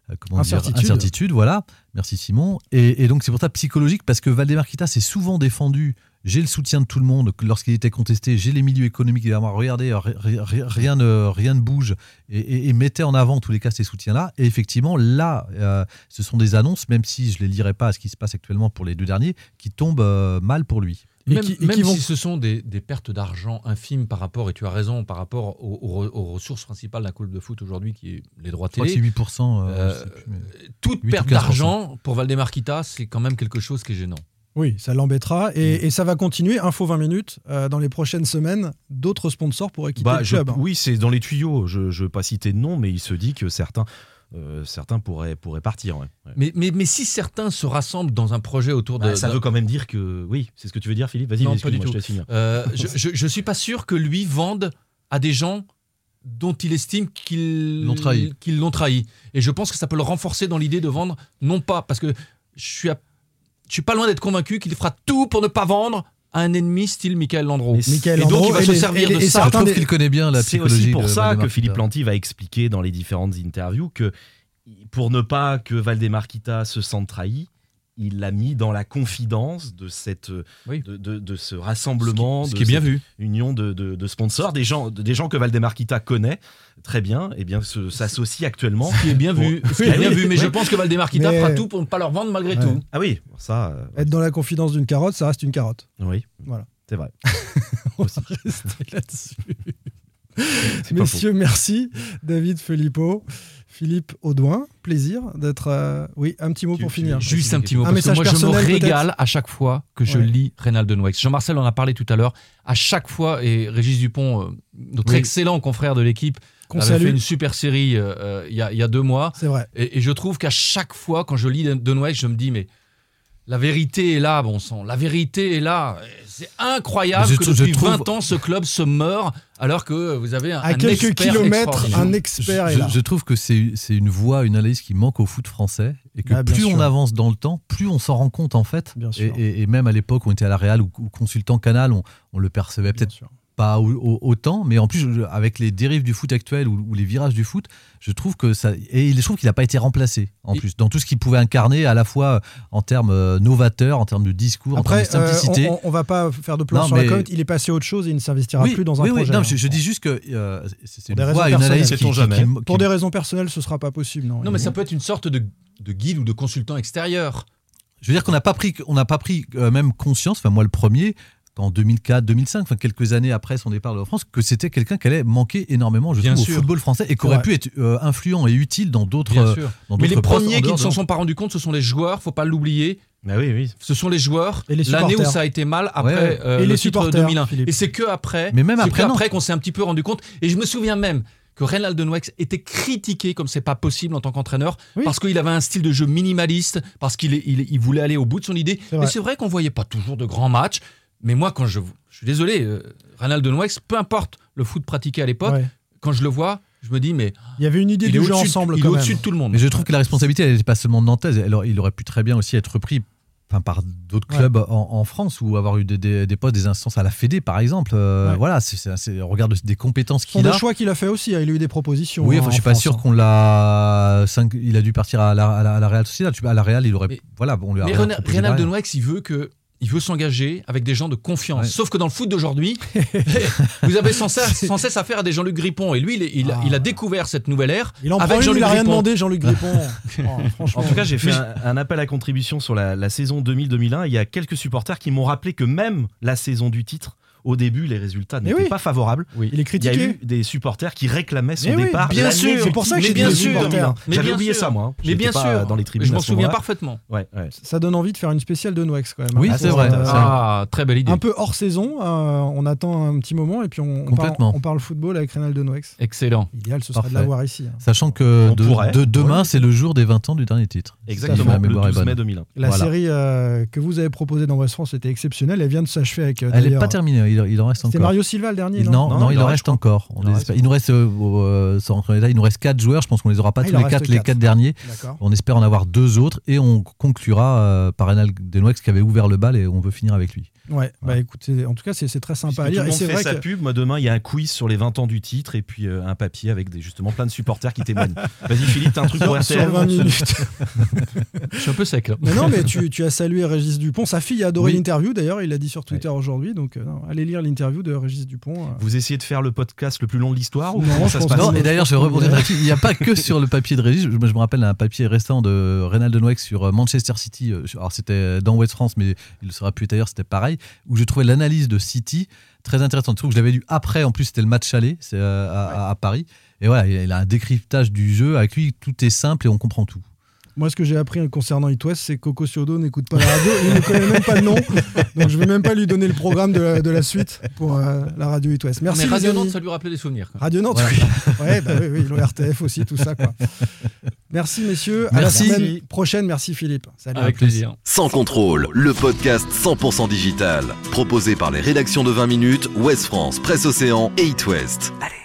H: euh, comment dire,
E: Incertitude.
H: incertitude, voilà. Merci Simon. Et, et donc c'est pour ça psychologique parce que Valdemar Kita s'est souvent défendu. J'ai le soutien de tout le monde lorsqu'il était contesté. J'ai les milieux économiques derrière moi. Regardez, ri- rien ne, rien ne bouge et, et- et mettait en avant en tous les cas ces soutiens-là. Et effectivement, là, euh, ce sont des annonces, même si je les lirai pas à ce qui se passe actuellement pour les deux derniers, qui tombent euh, mal pour lui.
I: Même, même si ce sont des, des pertes d'argent infimes par rapport, et tu as raison, par rapport aux, aux- aux ressources principales d'un club de foot aujourd'hui, qui est les droits
H: Je crois que
I: télé.
H: c'est 8%. euh,
I: Euh,
H: plus, mais-
I: toute
H: 8 ou
I: perte
H: 15%.
I: d'argent pour Valdemar Kita, c'est quand même quelque chose qui est gênant.
E: Oui, ça l'embêtera et, et ça va continuer. Info 20 minutes. euh, dans les prochaines semaines, d'autres sponsors pourraient quitter
F: Bah,
E: le
F: je-
E: club. hein.
F: oui, c'est dans les tuyaux. Je ne veux pas citer de nom, mais il se dit que certains, euh, certains pourraient, pourraient partir. ouais. Ouais.
I: Mais, mais, mais si certains se rassemblent dans un projet autour de.
F: Bah, ça
I: de-
F: veut quand même dire que. Oui, c'est ce que tu veux dire, Philippe? Vas-y, finir.
I: Euh, je, je suis pas sûr que lui vende à des gens dont il estime qu'ils
H: L'ont trahi.
I: qu'ils l'ont trahi. Et je pense que ça peut le renforcer dans l'idée de vendre, non pas parce que je suis, à- je suis pas loin d'être convaincu qu'il fera tout pour ne pas vendre à un ennemi style Michael Landreau.
E: Michael
I: et donc
E: Landreau
I: il va se
E: les-
I: servir
E: et
I: de
E: et
I: ça.
H: Je trouve qu'il connaît bien la
F: C'est
H: psychologie.
F: aussi pour
H: de
F: ça
H: Valdemar
F: que Philippe. Lanty va expliquer dans les différentes interviews que pour ne pas que Valdemar Kita se sente trahi, il l'a mis dans la confidence de, cette,
I: Oui.
F: de, de- de ce rassemblement,
I: Ce
F: de
I: qui est bien
F: cette
I: vu.
F: union de, de- de sponsors, des gens, des gens que Valdemar Kita connaît très bien, et bien s'associent actuellement.
I: Ce qui est bien vu. Ce qui est bien vu. Mais
F: oui.
I: je pense que Valdemar Kita
E: Mais-
I: fera tout pour ne pas leur vendre malgré
E: Ouais.
I: tout.
F: Ah oui, ça, euh,
E: Être dans la confidence d'une carotte, ça reste une carotte.
F: oui,
E: Voilà.
F: c'est vrai.
E: On va rester là-dessus. Messieurs, merci. David Filippo, Philippe Audouin, plaisir d'être. euh, Oui, un petit mot
F: Tu-
E: pour
F: tu-
E: finir.
I: Juste un petit mot,
E: Un
I: parce que
E: message
I: moi je me régale à chaque fois que je
E: Ouais.
I: lis Reynald Noix. Jean-Marcel en a parlé tout à l'heure. À chaque fois, et Régis Dupont, euh, notre
E: Oui.
I: excellent confrère de l'équipe, avait
E: salue.
I: fait une super série euh, euh, il y, a, il y a deux mois.
E: C'est vrai.
I: Et, et je trouve qu'à chaque fois, quand je lis De Noix, je me dis, mais la vérité est là, bon sang. La vérité est là. C'est incroyable
H: Je
I: que depuis
H: trouve-
I: 20 ans, ce club se meurt alors que vous avez un,
E: À
I: un
E: quelques
I: expert
E: kilomètres, un expert est
H: Je,
E: là.
H: je trouve que c'est une voie, une analyse qui manque au foot français et que
E: Ah,
H: plus on avance dans le temps, plus on s'en rend compte en fait.
E: Bien
H: Et,
E: sûr.
H: et- et même à l'époque où on était à la Real ou, ou consultant Canal, on, on le percevait peut-être. Pas au- au- autant, mais en plus je- avec les dérives du foot actuel ou, ou les virages du foot, je trouve que ça et je trouve qu'il n'a pas été remplacé en
I: Et-
H: plus dans tout ce qu'il pouvait incarner à la fois en termes euh, novateurs, en termes de discours,
E: Après,
H: en termes de
E: euh,
H: simplicité.
E: on, on- on va pas faire de plan
H: Non,
E: sur
H: mais-
E: la comète. Il est passé à autre chose et il ne s'investira
H: oui,
E: plus dans un
H: oui, oui,
E: projet.
H: non,
E: hein.
H: je, je dis juste que euh, c'est c'est
E: Pour des
H: une voie, analyse qui,
F: Sait-on
H: qui-
F: jamais.
H: qui-
E: Pour des raisons personnelles, ce sera pas possible. Non,
I: Non, mais ça peut être une sorte de, de guide ou de consultant extérieur.
H: Je veux dire qu'on n'a pas pris, on n'a pas pris euh, même conscience, enfin moi le premier, en 2004, 2005, enfin quelques années après son départ de la France, que c'était quelqu'un qui allait manquer énormément, je
I: Bien
H: trouve,
I: sûr.
H: au football français et qui aurait pu être euh, influent et utile dans d'autres.
I: Bien
H: euh,
I: sûr.
H: dans
I: Mais les premiers qui ne s'en sont pas rendus compte, ce sont les joueurs, faut pas l'oublier.
F: Bah oui, oui.
I: Ce sont les joueurs. L'année où ça a été mal après
H: Ouais.
I: euh,
E: Et
I: le
E: les
I: titre
E: supporters,
I: 2001.
E: Philippe.
I: Et c'est que après,
H: Mais même
I: c'est
H: après,
I: après qu'on s'est un petit peu rendu compte. Et je me souviens même que Reynald de Nouex était critiqué comme c'est pas possible en tant qu'entraîneur
E: Oui.
I: parce qu'il avait un style de jeu minimaliste, parce qu'il il, il voulait aller au bout de son idée.
E: C'est vrai.
I: Mais c'est vrai qu'on voyait pas toujours de grands matchs. Mais moi, quand je, je suis désolé, euh, Reynald de Nouex, peu importe le foot pratiqué à l'époque,
E: Ouais.
I: quand je le vois, je me dis mais
E: Il y avait une idée
I: il
E: du jeu
I: de-
E: ensemble
I: il est au-dessus de tout le monde.
H: Mais je trouve que la responsabilité, elle n'était pas seulement de Nantes, elle il aurait pu très bien aussi être repris. Enfin, par d'autres
E: Ouais.
H: clubs en, en France ou avoir eu des, des, des postes, des instances à la Fédé par exemple. Euh,
E: Ouais.
H: Voilà, c'est, on regarde des compétences qu'il a.
E: choix qu'il a fait aussi. hein. Il a eu des propositions.
H: Oui,
E: hein,
H: enfin, je suis pas
E: France,
H: sûr
E: hein.
H: qu'on l'a. Il a dû partir à la, à la, à la Real Sociedad. À la Real, il aurait.
I: Mais-
H: voilà, bon, on lui a
I: Mais Reynald de. Nouex, il veut que. Il veut s'engager avec des gens de confiance.
H: Ouais.
I: Sauf que dans le foot d'aujourd'hui, vous avez sans cesse, sans cesse affaire à des Jean-Luc Grippon. Et lui, il, a-
E: Ah.
I: il a découvert cette nouvelle ère
E: Il en
I: avec
E: prend une,
I: Jean-Luc
E: il a rien demandé, Jean-Luc Grippon. Oh, franchement.
F: En tout cas, j'ai fait un, un appel à contribution sur la, la saison 2000-2001. Il y a quelques supporters qui m'ont rappelé que même la saison du titre, au début, les résultats n'étaient
E: oui.
F: pas favorables.
E: il est
F: Il y a eu des supporters qui réclamaient son
E: Mais oui,
F: départ.
E: bien sûr, c'est pour ça que j'ai
F: bien sûr, J'avais
I: bien
F: oublié ça, moi. hein.
I: Mais bien
F: pas
I: sûr.
F: dans les tribunes.
I: je m'en souviens parfaitement.
F: Ouais, ouais.
E: Ça donne envie de faire une spéciale de Noex quand même.
H: Oui,
E: hein.
H: c'est vrai.
E: euh,
I: Ah, très belle idée.
E: un peu hors saison. euh, on attend un petit moment et puis on, on parle,
H: Complètement.
E: on parle football avec Reynald de Noex.
I: Excellent.
E: Idéal, ce serait de l'avoir ici. hein.
H: Sachant que de, de- demain, c'est le jour des 20 ans du dernier titre.
F: Exactement,
H: Ma
F: le
H: mémoire est
F: 12
H: bonne.
F: mai 2001.
E: La
H: Voilà.
E: série euh, que vous avez proposée dans West France était exceptionnelle. Elle vient de s'achever avec. euh,
H: Elle n'est pas terminée, il, il en reste encore.
E: Mario Silva le dernier,
H: Il-
E: non
H: non, il, en reste
F: reste
H: encore. On
F: Il reste
H: nous reste, euh, euh, sans il nous reste 4 joueurs. Je pense qu'on les aura pas
E: Ah,
H: tous les 4, les
E: quatre.
H: 4 derniers. On espère en avoir deux autres et on conclura euh, par Renal Denoix qui avait ouvert le bal et on veut finir avec lui.
E: Ouais, bah écoutez, en tout cas, c'est c'est très sympa à
F: Puisque
E: lire.
F: tout
E: Et
F: le
E: c'est
F: monde fait
E: vrai
F: sa
E: que.
F: pub. Moi, demain, il y a un quiz sur les 20 ans du titre et puis euh, un papier avec des, justement plein de supporters qui témoignent. Vas-y, Philippe, t'as un truc pour RTL
E: 20 minutes.
I: Je suis un peu sec là.
E: Mais non, mais tu, tu as salué Régis Dupont. Sa fille a adoré
H: Oui.
E: l'interview, d'ailleurs, il l'a dit sur Twitter aujourd'hui. Donc, euh, non, allez lire l'interview de Régis Dupont. euh.
F: Vous essayez de faire le podcast le plus long de l'histoire ou
E: Non,
F: ça se passe
E: pas.
H: Non, et d'ailleurs, je vais rebondir là-dessus. Il n'y a pas que sur le papier de Régis. Je, je me rappelle un papier récent de Reynald Denouex sur euh, Manchester City. euh, Alors, c'était dans West France, mais il sera plus ailleurs, c'était pareil. Où je trouvais l'analyse de City très intéressante. Je trouve que je l'avais lu après. En plus, c'était le match aller euh, à, à- à Paris. Et voilà, il a un décryptage du jeu. Avec lui, tout est simple et on comprend tout.
E: Moi, ce que j'ai appris concernant It West, c'est que Coco Ciodo n'écoute pas la radio. Il ne connaît même pas le nom. Donc, je ne vais même pas lui donner le programme de la, de la suite pour euh, la radio It West. Merci,
I: mais Radio. Nantes, ça lui rappelait des souvenirs. quoi.
E: Radio Nantes, oui. Ouais, bah oui, oui, l'ORTF aussi, tout ça. Quoi. Merci, messieurs. À la
H: Merci.
E: semaine prochaine. Merci, Philippe. Salut.
I: Avec plaisir.
A: Sans contrôle, le podcast 100% digital. Proposé par les rédactions de 20 minutes, Ouest France, Presse Océan et It West.
G: Allez.